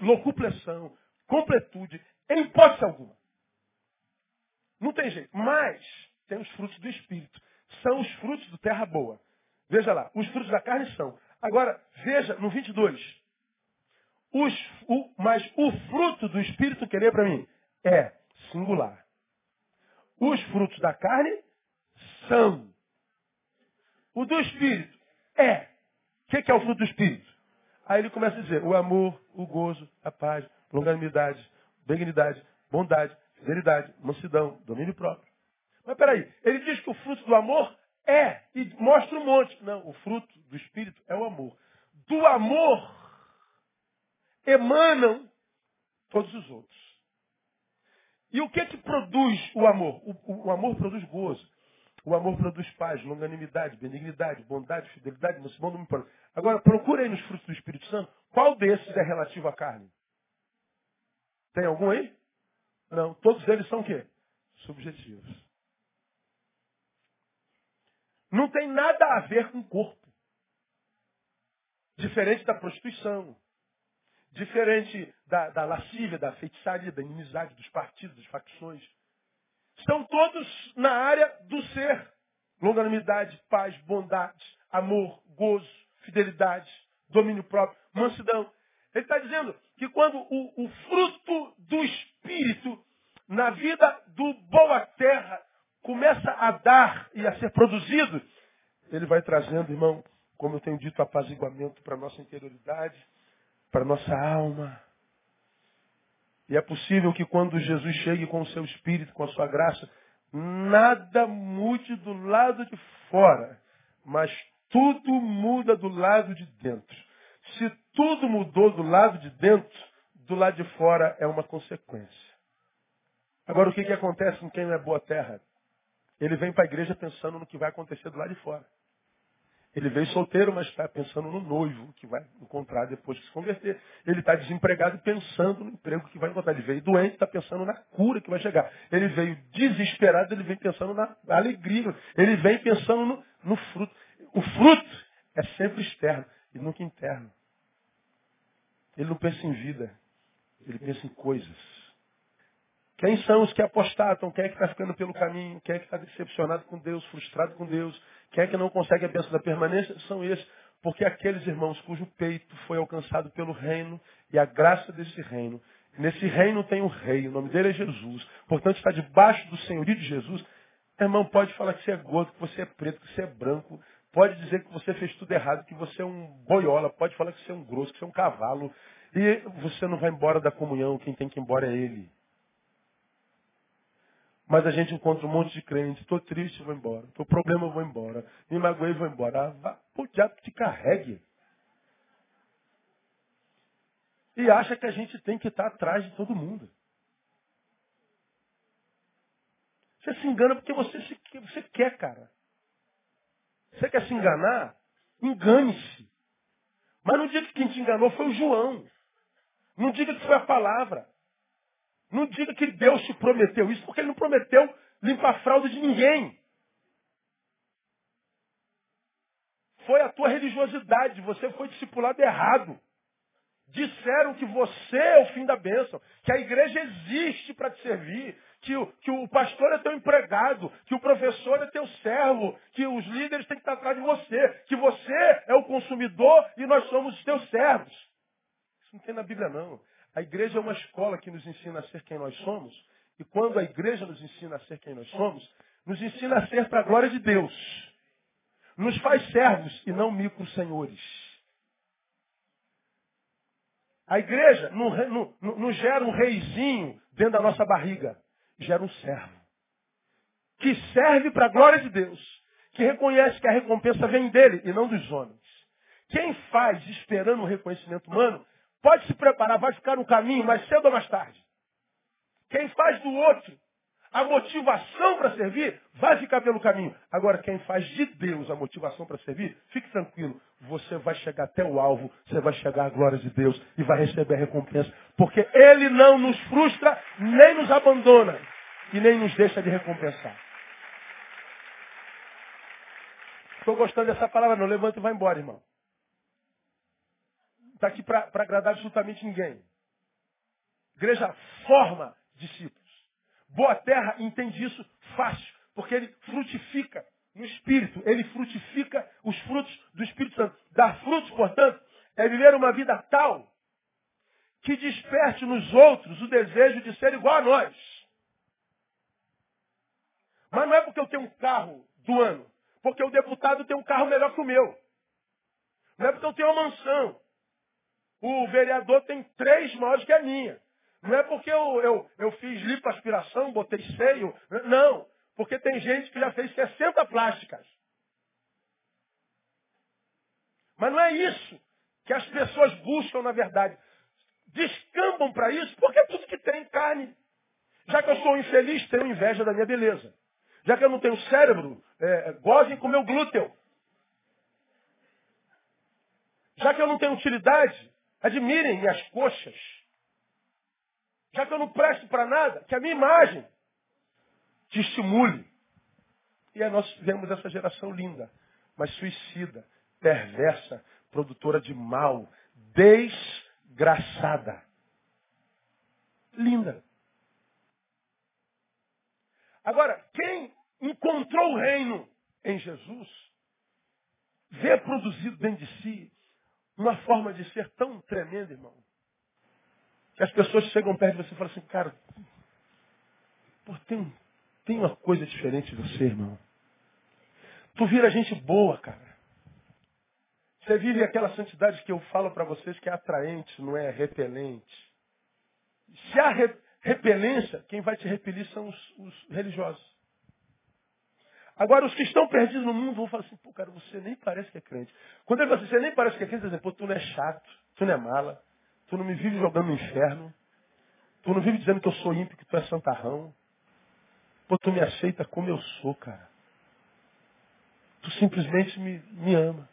locupleção, completude, em hipótese alguma. Não tem jeito. Mas tem os frutos do Espírito. São os frutos do terra boa. Veja lá, os frutos da carne são. Agora, veja no 22. Os, o, mas o fruto do Espírito, querer para mim, é singular. Os frutos da carne são. O do Espírito é. O que, que é o fruto do Espírito? Aí ele começa a dizer o amor, o gozo, a paz, longanimidade, benignidade, bondade, fidelidade, mansidão, domínio próprio. Mas peraí, ele diz que o fruto do amor é, e mostra um monte. Não, o fruto do Espírito é o amor. Do amor emanam todos os outros. E o que que produz o amor? O, o, amor produz gozo. O amor produz paz, longanimidade, benignidade, bondade, fidelidade, mansidão, não me importa. Agora, procure aí nos frutos do Espírito Santo, qual desses é relativo à carne? Tem algum aí? Não. Todos eles são o quê? Subjetivos. Não tem nada a ver com o corpo. Diferente da prostituição, diferente da, da lascívia, da feitiçaria, da inimizade, dos partidos, das facções. Estão todos na área do ser. Longanimidade, paz, bondade, amor, gozo, fidelidade, domínio próprio, mansidão. Ele está dizendo que quando o, o, fruto do Espírito na vida do boa terra começa a dar e a ser produzido, ele vai trazendo, irmão, como eu tenho dito, apaziguamento para a nossa interioridade, para nossa alma. E é possível que quando Jesus chegue com o seu Espírito, com a sua graça, nada mude do lado de fora, mas tudo muda do lado de dentro. Se tudo mudou do lado de dentro, do lado de fora é uma consequência. Agora, o que, que acontece com quem não é boa terra? Ele vem para a igreja pensando no que vai acontecer do lado de fora. Ele veio solteiro, mas está pensando no noivo que vai encontrar depois que se converter. Ele está desempregado pensando no emprego que vai encontrar. Ele veio doente, está pensando na cura que vai chegar. Ele veio desesperado, ele vem pensando na alegria. Ele vem pensando no, no fruto. O fruto é sempre externo e nunca interno. Ele não pensa em vida, ele pensa em coisas. Quem são os que apostatam? Quem é que está ficando pelo caminho? Quem é que está decepcionado com Deus, frustrado com Deus? Quem é que não consegue a bênção da permanência? São esses. Porque aqueles irmãos cujo peito foi alcançado pelo reino e a graça desse reino. Nesse reino tem um rei, o nome dele é Jesus. Portanto, está debaixo do senhorio de Jesus. Irmão, pode falar que você é gordo, que você é preto, que você é branco. Pode dizer que você fez tudo errado, que você é um boiola. Pode falar que você é um grosso, que você é um cavalo. E você não vai embora da comunhão. Quem tem que ir embora é ele. Mas a gente encontra um monte de crente, estou triste, vou embora. Estou problema, vou embora. Me magoei, vou embora. Ah, vá, o diabo te carregue. E acha que a gente tem que estar atrás de todo mundo. Você se engana porque você, se, você quer, cara. Você quer se enganar? Engane-se. Mas não diga que quem te enganou foi o João. Não diga que foi a palavra. Não diga que Deus te prometeu isso, porque Ele não prometeu limpar a fralda de ninguém. Foi a tua religiosidade, você foi discipulado errado. Disseram que você é o fim da bênção, que a igreja existe para te servir, que o, que o pastor é teu empregado, que o professor é teu servo, que os líderes têm que estar atrás de você, que você é o consumidor e nós somos os teus servos. Isso não tem na Bíblia não. A igreja é uma escola que nos ensina a ser quem nós somos. E quando a igreja nos ensina a ser quem nós somos, nos ensina a ser para a glória de Deus. Nos faz servos e não micro-senhores. A igreja não, não, não, gera um reizinho dentro da nossa barriga. gera um servo. Que serve para a glória de Deus. Que reconhece que a recompensa vem dele e não dos homens. Quem faz esperando o reconhecimento humano, pode se preparar, vai ficar no caminho mais cedo ou mais tarde. Quem faz do outro a motivação para servir, vai ficar pelo caminho. Agora, quem faz de Deus a motivação para servir, fique tranquilo. Você vai chegar até o alvo, você vai chegar à glória de Deus e vai receber a recompensa. Porque Ele não nos frustra, nem nos abandona e nem nos deixa de recompensar. Estou gostando dessa palavra, não levanta e vai embora, irmão. Está aqui para agradar absolutamente ninguém. Igreja forma discípulos. Boa terra entende isso fácil, porque ele frutifica no Espírito, ele frutifica os frutos do Espírito Santo. Dar frutos, portanto, é viver uma vida tal que desperte nos outros o desejo de ser igual a nós. Mas não é porque eu tenho um carro do ano, porque o deputado tem um carro melhor que o meu. Não é porque eu tenho uma mansão. O vereador tem três maiores que a minha. Não é porque eu, eu, eu fiz lipoaspiração, botei seio. Não. Porque tem gente que já fez 60 plásticas. Mas não é isso que as pessoas buscam na verdade. Descambam para isso porque é tudo que tem carne. Já que eu sou infeliz, tenho inveja da minha beleza. Já que eu não tenho cérebro, é, gozem com meu glúteo. Já que eu não tenho utilidade, admirem minhas coxas. Já que eu não presto para nada, que a minha imagem te estimule. E aí nós vemos essa geração linda, mas suicida, perversa, produtora de mal, desgraçada. Linda. Agora, quem encontrou o reino em Jesus, vê produzido dentro de si uma forma de ser tão tremenda, irmão, que as pessoas chegam perto de você e falam assim, cara, pô, tem, tem uma coisa diferente de você, irmão. Tu vira gente boa, cara. Você vive aquela santidade que eu falo para vocês que é atraente, não é repelente. Se há re repelência, quem vai te repelir são os, os, religiosos. Agora, os que estão perdidos no mundo vão falar assim, pô, cara, você nem parece que é crente. Quando ele fala assim, você nem parece que é crente, dizem, pô, tu não é chato, tu não é mala, Tu não me vive jogando no inferno. Tu não vive dizendo que eu sou ímpio, que tu é santarrão. Pô, tu me aceita como eu sou, cara. Tu simplesmente me, me ama.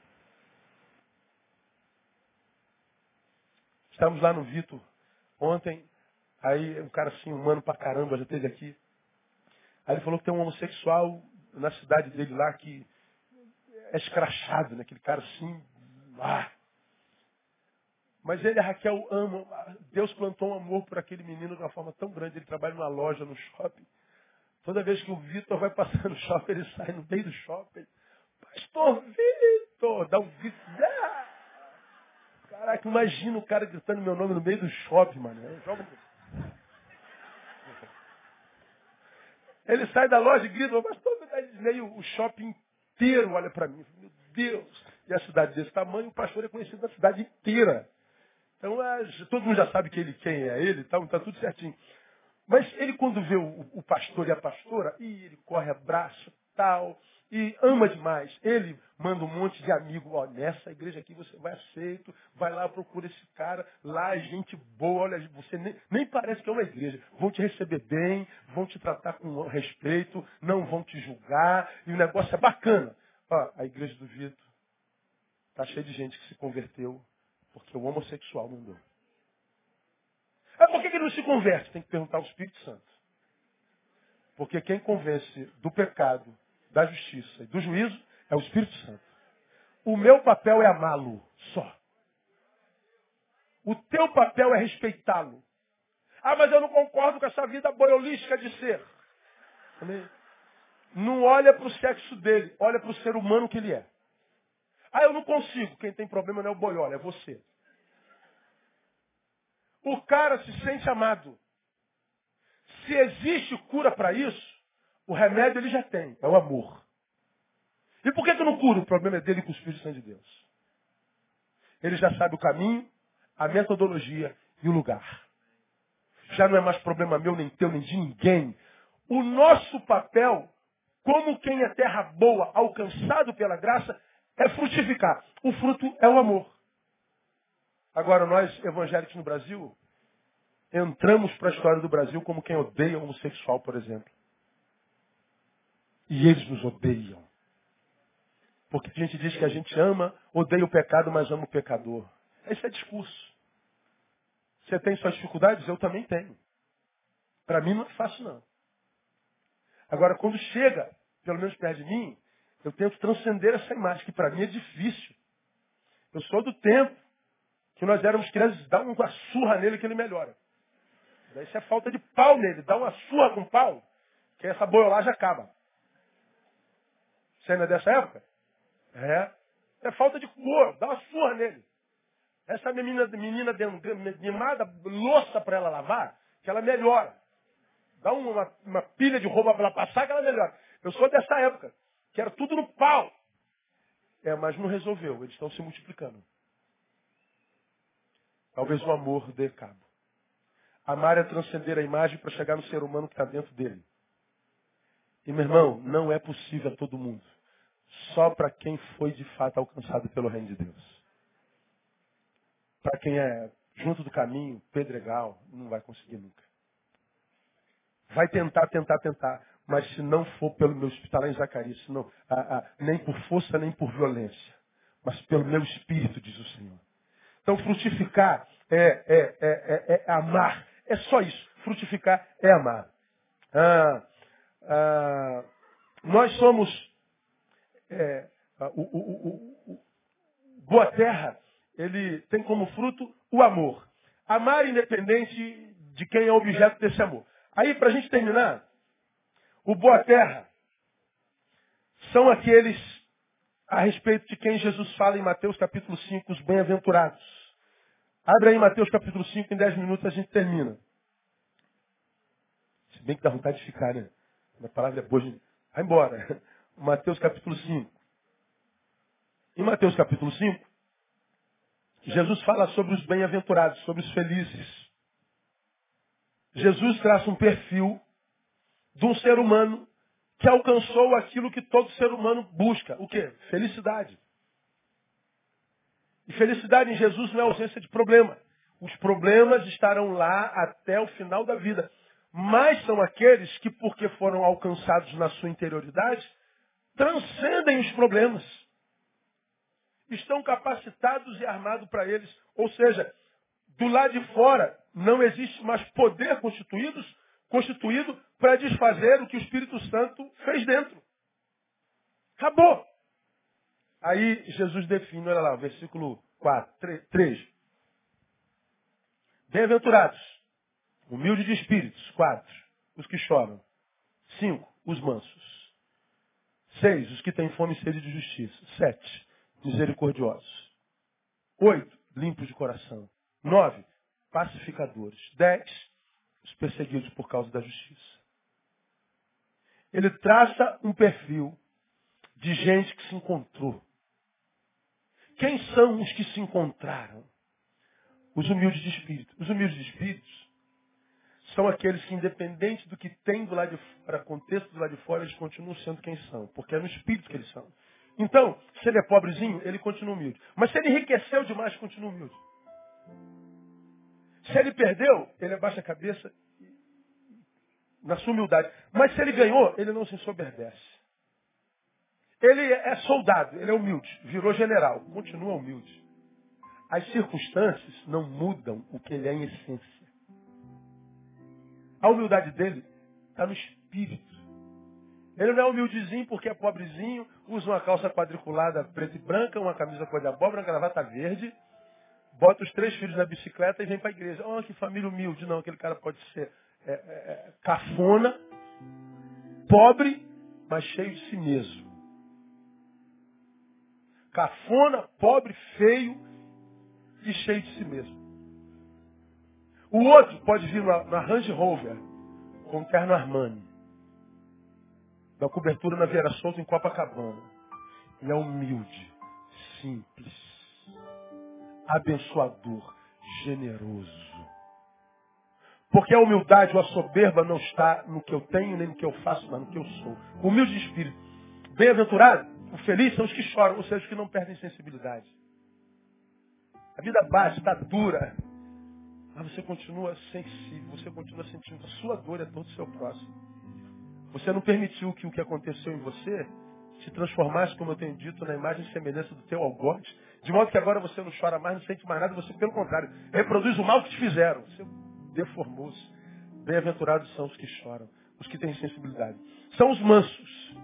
Estávamos lá no Vitor ontem, aí um cara assim, humano pra caramba, já esteve aqui. Aí ele falou que tem um homossexual na cidade dele lá que é escrachado, né? Aquele cara assim, ah, mas ele a Raquel amam. Deus plantou um amor por aquele menino de uma forma tão grande. Ele trabalha numa loja, no shopping. Toda vez que o Vitor vai passar no shopping, ele sai no meio do shopping. Pastor Vitor! Dá um grito. Caraca, imagina o cara gritando meu nome no meio do shopping, mano. Ele sai da loja e grita, pastor, meio o shopping inteiro olha para mim. Meu Deus! E a cidade desse tamanho, o pastor é conhecido na cidade inteira. Então, é, todo mundo já sabe que ele, quem é ele, está tá tudo certinho. Mas ele, quando vê o, o pastor e a pastora, e ele corre abraço, tal, e ama demais. Ele manda um monte de amigo, ó, nessa igreja aqui você vai aceito, vai lá, procura esse cara, lá é gente boa, olha, você nem, nem parece que é uma igreja. Vão te receber bem, vão te tratar com respeito, não vão te julgar, e o negócio é bacana. Ó, a igreja do Vitor está cheia de gente que se converteu porque o homossexual mandou. É por que ele não se converte? Tem que perguntar ao Espírito Santo. Porque quem convence do pecado, da justiça e do juízo é o Espírito Santo. O meu papel é amá-lo só. O teu papel é respeitá-lo. Ah, mas eu não concordo com essa vida boiolística de ser. Não olha para o sexo dele, olha para o ser humano que ele é. Ah, eu não consigo. Quem tem problema não é o boiola, é você. O cara se sente amado. Se existe cura para isso, o remédio ele já tem, é o amor. E por que, que não cura? O problema é dele com o Espírito Santo de Deus. Ele já sabe o caminho, a metodologia e o lugar. Já não é mais problema meu, nem teu, nem de ninguém. o nosso papel, como quem é terra boa, alcançado pela graça, é frutificar. O fruto é o amor. Agora, nós, evangélicos no Brasil, entramos para a história do Brasil como quem odeia homossexual, por exemplo. E eles nos odeiam. Porque a gente diz que a gente ama, odeia o pecado, mas ama o pecador. Esse é discurso. Você tem suas dificuldades? Eu também tenho. Para mim não é fácil, não. Agora, quando chega, pelo menos perto de mim, eu tento transcender essa imagem, que para mim é difícil. Eu sou do tempo que nós éramos crianças, dá uma surra nele que ele melhora. Daí isso é falta de pau nele, dá uma surra com pau, que essa boiolagem acaba. Você ainda é dessa época? É. É falta de cor, dá uma surra nele. Essa menina, menina mimada, louça para ela lavar, que ela melhora. Dá uma, uma pilha de roupa para ela passar que ela melhora. Eu sou dessa época, que era tudo no pau. É, mas não resolveu, eles estão se multiplicando. Talvez o amor dê cabo. Amar é transcender a imagem para chegar no ser humano que está dentro dele. E, meu irmão, não é possível a todo mundo. Só para quem foi de fato alcançado pelo reino de Deus. Para quem é junto do caminho, pedregal, não vai conseguir nunca. Vai tentar, tentar, tentar. Mas se não for pelo meu espírito, em Zacarias, não, ah, ah, nem por força, nem por violência, mas pelo meu espírito, diz o Senhor. Então, frutificar é, é, é, é amar. É só isso. Frutificar é amar. Ah, nós somos o, o, o, boa terra ele tem como fruto o amor. Amar independente de quem é objeto desse amor. Aí, para a gente terminar, o boa terra são aqueles a respeito de quem Jesus fala em Mateus capítulo 5, os bem-aventurados. Abre aí Mateus capítulo 5, em 10 minutos a gente termina. Se bem que dá vontade de ficar, né? A palavra depois de... Vai embora. Mateus capítulo 5. Em Mateus capítulo 5, Jesus fala sobre os bem-aventurados, sobre os felizes. Jesus traça um perfil de um ser humano que alcançou aquilo que todo ser humano busca. O quê? Felicidade. E felicidade em Jesus não é ausência de problema. Os problemas estarão lá até o final da vida. Mas são aqueles que, porque foram alcançados na sua interioridade, transcendem os problemas estão capacitados e armados para eles. Ou seja, do lado de fora não existe mais poder constituído, constituído para desfazer o que o Espírito Santo fez dentro. Acabou. Aí Jesus define, olha lá, versículo 4, 3. Bem-aventurados, humildes de espíritos, 4. Os que choram. 5. Os mansos. 6. Os que têm fome e sede de justiça. 7 misericordiosos. Oito, limpos de coração. Nove, pacificadores. Dez, os perseguidos por causa da justiça. Ele traça um perfil de gente que se encontrou. Quem são os que se encontraram? Os humildes de espírito. Os humildes de espíritos são aqueles que, independente do que tem do lado de fora, contexto do lado de fora, eles continuam sendo quem são, porque é no espírito que eles são. Então, se ele é pobrezinho, ele continua humilde. Mas se ele enriqueceu demais, continua humilde. Se ele perdeu, ele abaixa a cabeça na sua humildade. Mas se ele ganhou, ele não se ensoberbece. Ele é soldado, ele é humilde, virou general, continua humilde. As circunstâncias não mudam o que ele é em essência. A humildade dele está no espírito. Ele não é humildezinho porque é pobrezinho, usa uma calça quadriculada preta e branca, uma camisa cor de abóbora, uma gravata verde, bota os três filhos na bicicleta e vem para a igreja. Oh, que família humilde. Não, aquele cara pode ser é, é, é, cafona, pobre, mas cheio de si mesmo. Cafona, pobre, feio e cheio de si mesmo. O outro pode vir na, na Range Rover com terno Armani da cobertura na Vieira Solta em Copacabana. Ele é humilde, simples, abençoador, generoso. Porque a humildade ou a soberba não está no que eu tenho, nem no que eu faço, mas no que eu sou. Humilde de espírito. Bem-aventurado, o feliz são os que choram, ou seja, os que não perdem sensibilidade. A vida baixa, está dura. Mas você continua sensível, você continua sentindo a sua dor é todo o seu próximo. Você não permitiu que o que aconteceu em você se transformasse, como eu tenho dito, na imagem e semelhança do teu algoz, de modo que agora você não chora mais, não sente mais nada, você, pelo contrário, reproduz o mal que te fizeram. Você deformou-se. Bem-aventurados são os que choram, os que têm sensibilidade. São os mansos.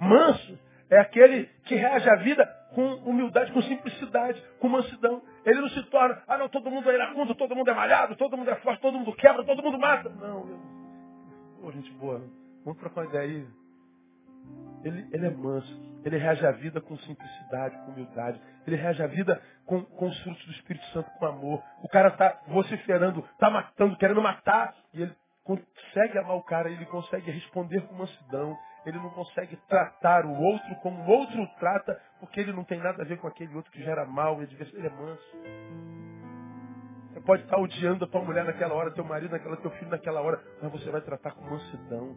Manso é aquele que reage à vida com humildade, com simplicidade, com mansidão. Ele não se torna, ah não, todo mundo é iracundo, todo mundo é malhado, todo mundo é forte, todo mundo quebra, todo mundo mata. Não. Pô, gente boa, vamos trocar uma ideia aí. Ele, ele é manso. Ele reage à vida com simplicidade, com humildade. Ele reage à vida com, com os frutos do Espírito Santo, com amor. O cara está vociferando, está matando, querendo matar. E ele consegue amar o cara, ele consegue responder com mansidão. Ele não consegue tratar o outro como o outro trata, porque ele não tem nada a ver com aquele outro que gera mal. Ele é manso. Você pode estar odiando a tua mulher naquela hora, teu marido naquela, teu filho naquela hora, mas você vai tratar com mansidão.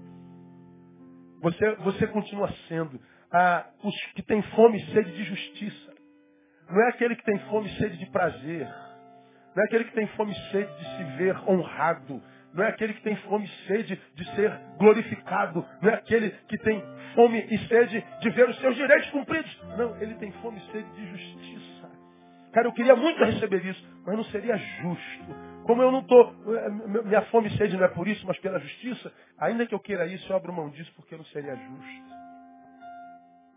Você, você continua sendo ah, os que têm fome e sede de justiça. Não é aquele que tem fome e sede de prazer. Não é aquele que tem fome e sede de se ver honrado. Não é aquele que tem fome e sede de ser glorificado. Não é aquele que tem fome e sede de ver os seus direitos cumpridos. Não, ele tem fome e sede de justiça. Cara, eu queria muito receber isso, mas não seria justo. Como eu não estou, eh, minha fome e sede não é por isso, mas pela justiça, ainda que eu queira isso, eu abro mão disso porque não seria justo.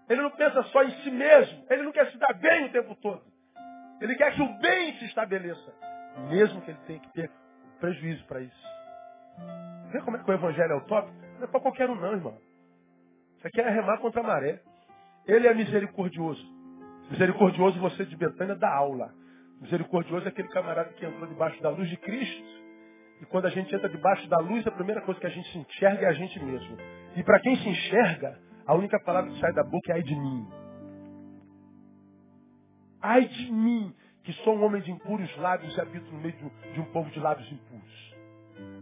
Ele não pensa só em si mesmo, ele não quer se dar bem o tempo todo. Ele quer que o bem se estabeleça, mesmo que ele tenha que ter prejuízo para isso. Vê como é que o evangelho é utópico? Não é para qualquer um não, irmão. Isso aqui é remar contra a maré. Ele é misericordioso. Misericordioso você de Betânia dá aula. Misericordioso é aquele camarada que entrou debaixo da luz de Cristo. E quando a gente entra debaixo da luz, a primeira coisa que a gente se enxerga é a gente mesmo. E para quem se enxerga, a única palavra que sai da boca é ai de mim. Ai de mim, que sou um homem de impuros lábios e habito no meio de um povo de lábios impuros.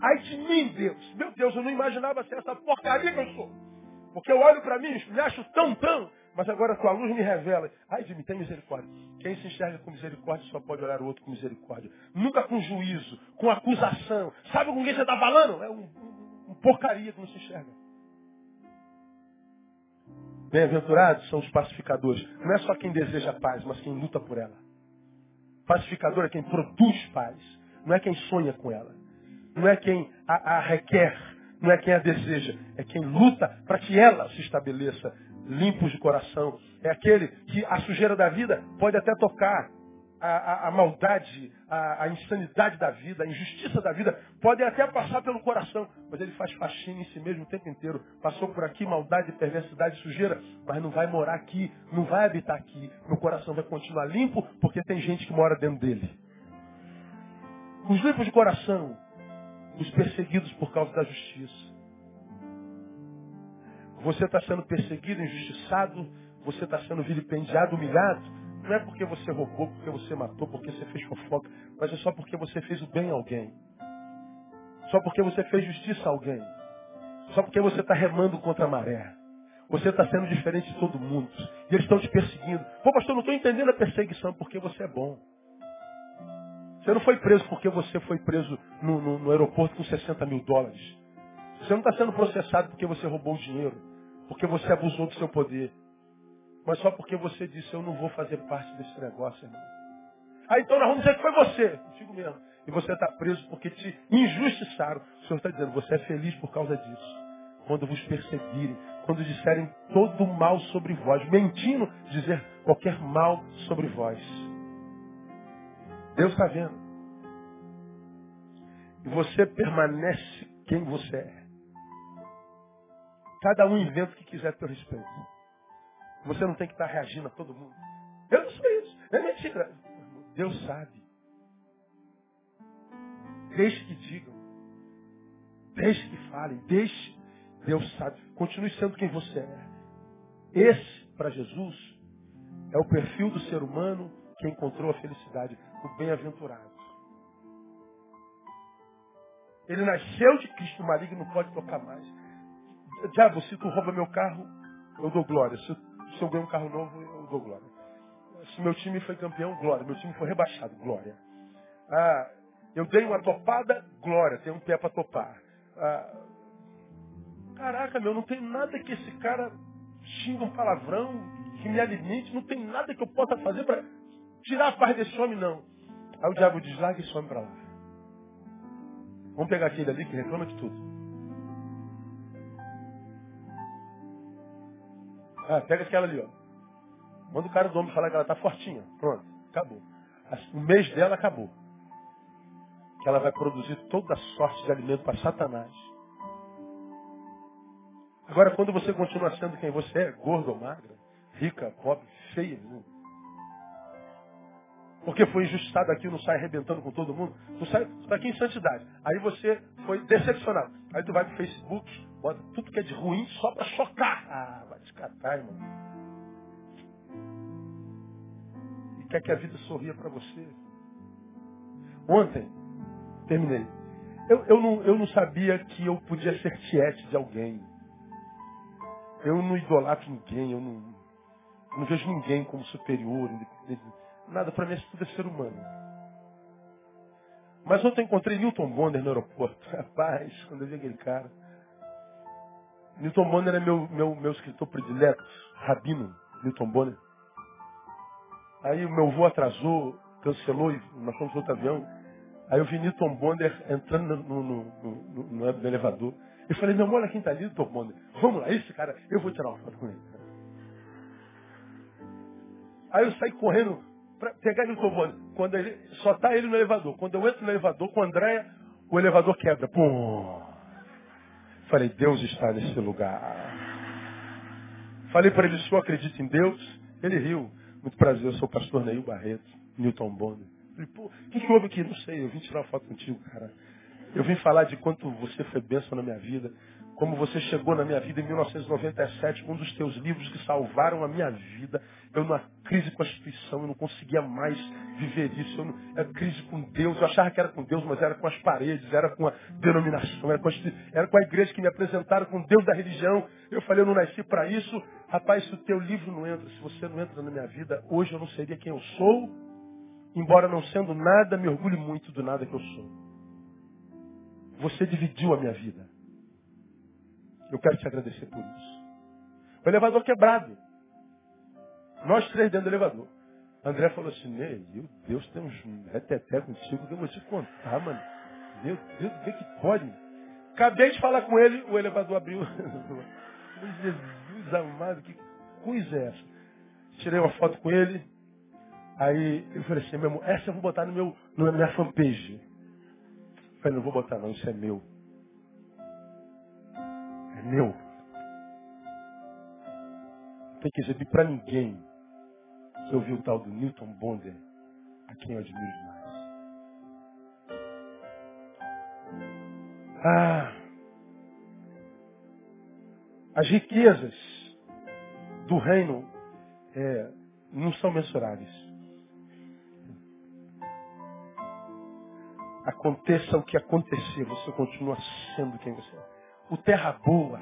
Ai de mim, Deus. Meu Deus, eu não imaginava ser essa porcaria que eu sou. Porque eu olho para mim, me acho tão, tão, mas agora a tua luz me revela. Ai de mim, tem misericórdia. Quem se enxerga com misericórdia só pode olhar o outro com misericórdia. Nunca com juízo, com acusação. Sabe com quem você está falando? É um, um, um porcaria que não se enxerga. Bem-aventurados são os pacificadores. Não é só quem deseja paz, mas quem luta por ela. Pacificador é quem produz paz. Não é quem sonha com ela. Não é quem a, a requer. Não é quem a deseja. É quem luta para que ela se estabeleça limpos de coração. É aquele que a sujeira da vida pode até tocar. A, a, a maldade, a, a, insanidade da vida, a injustiça da vida, pode até passar pelo coração, mas ele faz faxina em si mesmo o tempo inteiro. Passou por aqui maldade, perversidade, sujeira, mas não vai morar aqui, não vai habitar aqui. Meu coração vai continuar limpo, porque tem gente que mora dentro dele. Os limpos de coração, os perseguidos por causa da justiça. Você está sendo perseguido, injustiçado, você está sendo vilipendiado, humilhado. Não é porque você roubou, porque você matou, porque você fez fofoca, mas é só porque você fez o bem a alguém. Só porque você fez justiça a alguém. Só porque você está remando contra a maré. Você está sendo diferente de todo mundo. E eles estão te perseguindo. Pô, pastor, não estou entendendo a perseguição porque você é bom. Você não foi preso porque você foi preso no, no, no aeroporto com 60 mil dólares. Você não está sendo processado porque você roubou o dinheiro, porque você abusou do seu poder. Mas só porque você disse, eu não vou fazer parte desse negócio, irmão. Ah, então nós vamos dizer que foi você. Digo mesmo. E você está preso porque te injustiçaram. O Senhor está dizendo, você é feliz por causa disso. Quando vos perseguirem, quando disserem todo mal sobre vós, mentindo, dizer qualquer mal sobre vós. Deus está vendo. E você permanece quem você é. Cada um inventa o que quiser a teu respeito. Você não tem que estar reagindo a todo mundo. Eu não sou isso. É mentira. Deus sabe. Deixe que digam. Deixe que falem. Deixe. Deus sabe. Continue sendo quem você é. Esse, para Jesus, é o perfil do ser humano que encontrou a felicidade. O bem-aventurado. Ele nasceu de Cristo, o maligno não pode tocar mais. Diabo, se tu rouba meu carro, eu dou glória. Se, se eu ganho um carro novo, eu dou glória. Se meu time foi campeão, glória. Meu time foi rebaixado, glória. Ah, eu dei uma topada, glória. Tem um pé para topar. Ah, caraca, meu, não tem nada que esse cara xinga um palavrão, que me alimente. Não tem nada que eu possa fazer para tirar a paz desse homem, não. Aí o diabo diz, larga esse homem para lá. Vamos pegar aquele ali que reclama de tudo. Ah, pega aquela ali, ó. Manda o cara do homem falar que ela tá fortinha. Pronto, acabou. O mês dela acabou. Que ela vai produzir toda sorte de alimento para Satanás. Agora, quando você continua sendo quem você é, gordo ou magra, rica, pobre, feia, né? Porque foi injustiçado aqui, não sai arrebentando com todo mundo, não sai, está aqui em santidade. Aí você foi decepcionado. Aí tu vai pro Facebook, bota tudo que é de ruim só para chocar. Ah, vai te catar, irmão. E quer que a vida sorria para você. Ontem, terminei. Eu, eu, não, eu não sabia que eu podia ser tiete de alguém. Eu não idolatro ninguém, eu não, não vejo ninguém como superior, nada, para mim isso tudo é ser humano. Mas ontem encontrei Newton Bonner no aeroporto. Rapaz, quando eu vi aquele cara. Newton Bonner é meu, meu, meu escritor predileto, Rabino, Newton Bonner. Aí o meu voo atrasou, cancelou e nós fomos outro avião. Aí eu vi Newton Bonner entrando no, no, no, no, elevador. Eu falei, meu, olha quem está ali, Newton Bonner. Vamos lá, esse cara, eu vou tirar uma foto com ele. Aí eu saí correndo para pegar Newton Bonner. Quando ele, só está ele no elevador. Quando eu entro no elevador com a Andréia, o elevador quebra. Pum. Falei, Deus está nesse lugar. Falei para ele, o senhor acredita em Deus? Ele riu. Muito prazer, eu sou o pastor Neil Barreto, Newton Bonner. Falei, pô, o que houve aqui? Não sei, eu vim tirar uma foto contigo, cara. Eu vim falar de quanto você foi bênção na minha vida, como você chegou na minha vida em 1997 com um dos teus livros que salvaram a minha vida. Eu numa crise com a instituição, eu não conseguia mais viver isso. Eu não, era crise com Deus, eu achava que era com Deus, mas era com as paredes, era com a denominação, era com a, era com a igreja que me apresentaram, com Deus da religião. Eu falei, eu não nasci para isso. Rapaz, se o teu livro não entra, se você não entra na minha vida, hoje eu não seria quem eu sou, embora não sendo nada, me orgulho muito do nada que eu sou. Você dividiu a minha vida. Eu quero te agradecer por isso. O elevador quebrado. Nós três dentro do elevador. André falou assim, meu Deus, tem uns reteté contigo que eu vou te contar, mano. Meu Deus, o que pode? Acabei de falar com ele, o elevador abriu. Jesus amado, que coisa é essa? Tirei uma foto com ele. Aí eu falei assim, meu irmão, essa eu vou botar no meu, na minha fanpage. Eu falei, não vou botar não, isso é meu. É meu. Tem que exibir para ninguém que eu vi o tal do Newton Bonder, a quem eu admiro demais. Ah, as riquezas do reino é, não são mensuráveis. Aconteça o que acontecer, você continua sendo quem você é. O terra boa,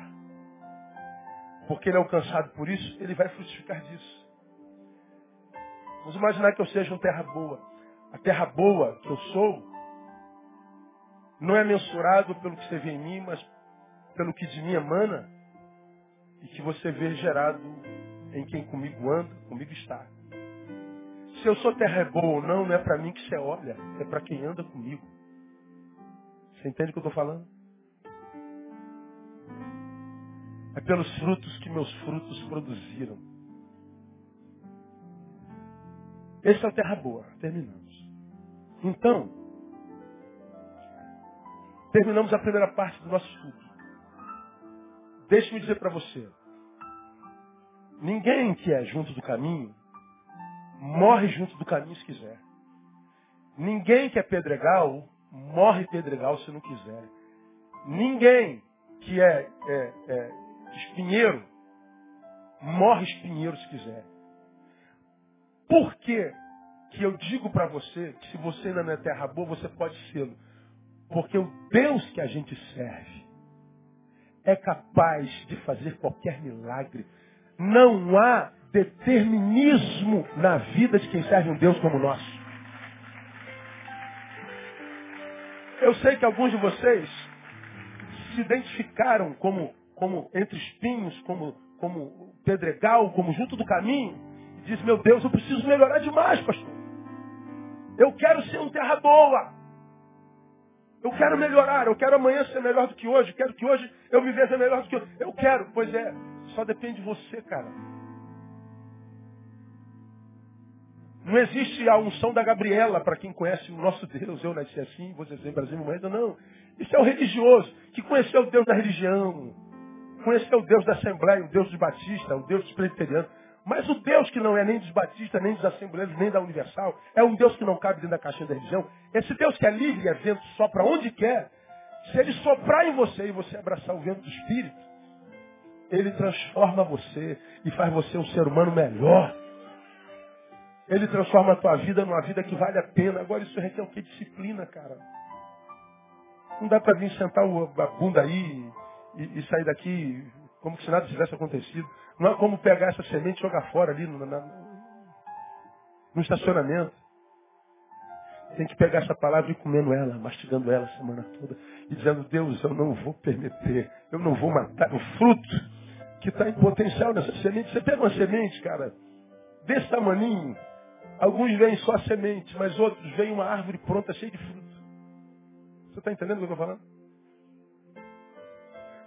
porque ele é alcançado por isso, ele vai frutificar disso. Vamos imaginar que eu seja um terra boa. A terra boa que eu sou não é mensurado pelo que você vê em mim, mas pelo que de mim emana e que você vê gerado em quem comigo anda, comigo está. Se eu sou terra boa ou não, não é para mim que você olha, é para quem anda comigo. Você entende o que eu estou falando? É pelos frutos que meus frutos produziram. Esse é o Terra Boa. Terminamos. Então, terminamos a primeira parte do nosso estudo. Deixe-me dizer para você. Ninguém que é junto do caminho morre junto do caminho se quiser. Ninguém que é pedregal morre pedregal se não quiser. Ninguém que é, é, é espinheiro morre espinheiro se quiser. Por que que eu digo para você que se você ainda não é terra boa, você pode ser? Porque o Deus que a gente serve é capaz de fazer qualquer milagre. Não há determinismo na vida de quem serve um Deus como o nosso. Eu sei que alguns de vocês se identificaram como, como entre espinhos, como, como pedregal, como junto do caminho, e diz, meu Deus, eu preciso melhorar demais, pastor. Eu quero ser um terra boa. Eu quero melhorar, eu quero amanhã ser melhor do que hoje, eu quero que hoje eu me veja melhor do que hoje. Eu quero, pois é, só depende de você, cara. Não existe a unção da Gabriela para quem conhece o nosso Deus. Eu nasci assim, você sempre Brasil, mas não. Isso é o religioso que conheceu o Deus da religião, conheceu o Deus da Assembleia, o Deus dos Batistas, o Deus dos Presbiterianos. Mas o Deus que não é nem dos batistas, nem dos assembleiros, nem da universal, é um Deus que não cabe dentro da caixinha da religião. Esse Deus que é livre é vento, sopra onde quer. Se ele soprar em você e você abraçar o vento do Espírito, ele transforma você e faz você um ser humano melhor. Ele transforma a tua vida numa vida que vale a pena. Agora isso requer o que? Disciplina, cara. Não dá para vir sentar a bunda aí e, e, sair daqui como se nada tivesse acontecido. Não é como pegar essa semente e jogar fora ali no, na, no estacionamento. Tem que pegar essa palavra e ir comendo ela, mastigando ela a semana toda. E dizendo, Deus, eu não vou permitir, eu não vou matar o fruto que está em potencial nessa semente. Você pega uma semente, cara, desse tamaninho, Alguns veem só a semente, mas outros veem uma árvore pronta, cheia de fruto. Você está entendendo o que eu estou falando?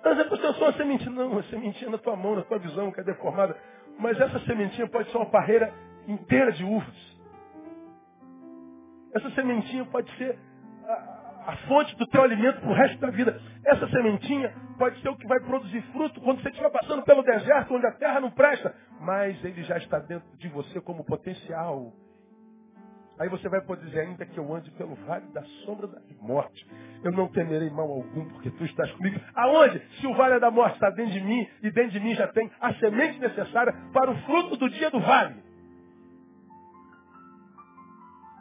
Mas é eu sou uma sementinha. Não, uma sementinha na tua mão, na tua visão, que é deformada. Mas essa sementinha pode ser uma parreira inteira de uvas. Essa sementinha pode ser a, a fonte do teu alimento para o resto da vida. Essa sementinha pode ser o que vai produzir fruto quando você estiver passando pelo deserto, onde a terra não presta. Mas ele já está dentro de você como potencial. Aí você vai poder dizer, ainda que eu ande pelo vale da sombra da morte, eu não temerei mal algum, porque tu estás comigo. Aonde? Se o vale da morte está dentro de mim, e dentro de mim já tem a semente necessária para o fruto do dia do vale.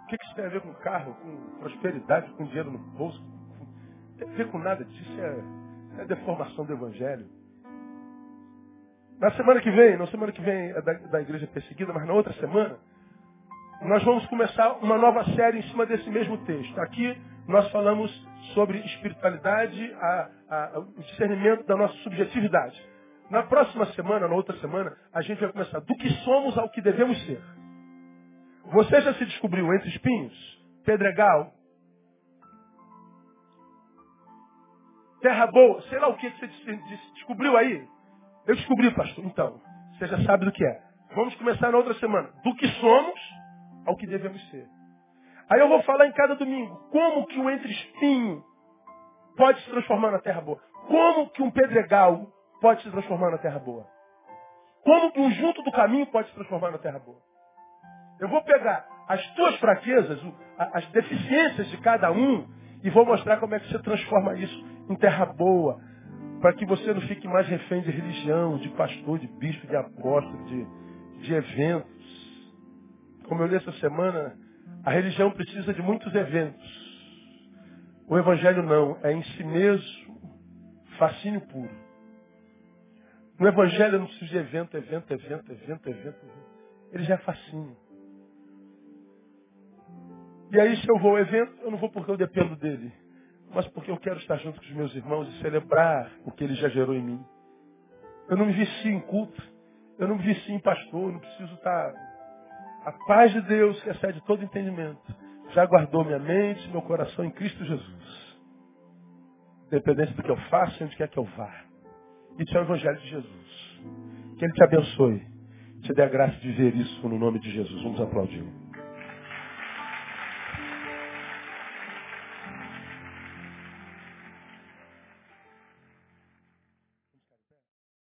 O que isso tem a ver com carro, com prosperidade, com dinheiro no bolso? Não tem a ver com nada disso, é, é deformação do Evangelho. Na semana que vem, na semana que vem é da, da igreja perseguida, mas na outra semana, nós vamos começar uma nova série em cima desse mesmo texto. Aqui nós falamos sobre espiritualidade, a, a, o discernimento da nossa subjetividade. Na próxima semana, na outra semana, a gente vai começar do que somos ao que devemos ser. Você já se descobriu entre espinhos, pedregal, terra boa, sei lá o que você descobriu aí. Eu descobri, pastor. Então, você já sabe do que é. Vamos começar na outra semana. Do que somos ao que devemos ser. Aí eu vou falar em cada domingo como que o entre espinho pode se transformar na terra boa. Como que um pedregal pode se transformar na terra boa. Como que um junto do caminho pode se transformar na terra boa. Eu vou pegar as tuas fraquezas, as deficiências de cada um, e vou mostrar como é que você transforma isso em terra boa. Para que você não fique mais refém de religião, de pastor, de bispo, de apóstolo, de, de eventos. Como eu li essa semana, a religião precisa de muitos eventos. O evangelho não, é em si mesmo fascínio puro. No evangelho não precisa de evento, evento, evento, evento, evento, evento. Ele já é fascínio. E aí se eu vou ao evento, eu não vou porque eu dependo dele, mas porque eu quero estar junto com os meus irmãos e celebrar o que ele já gerou em mim. Eu não me vici em culto, eu não me vici em pastor, eu não preciso estar a paz de Deus, que excede todo entendimento, já guardou minha mente, meu coração em Cristo Jesus. Independente do que eu faça, onde quer que eu vá. Isso é o Evangelho de Jesus. Que Ele te abençoe. Te dê a graça de ver isso no nome de Jesus. Vamos aplaudir.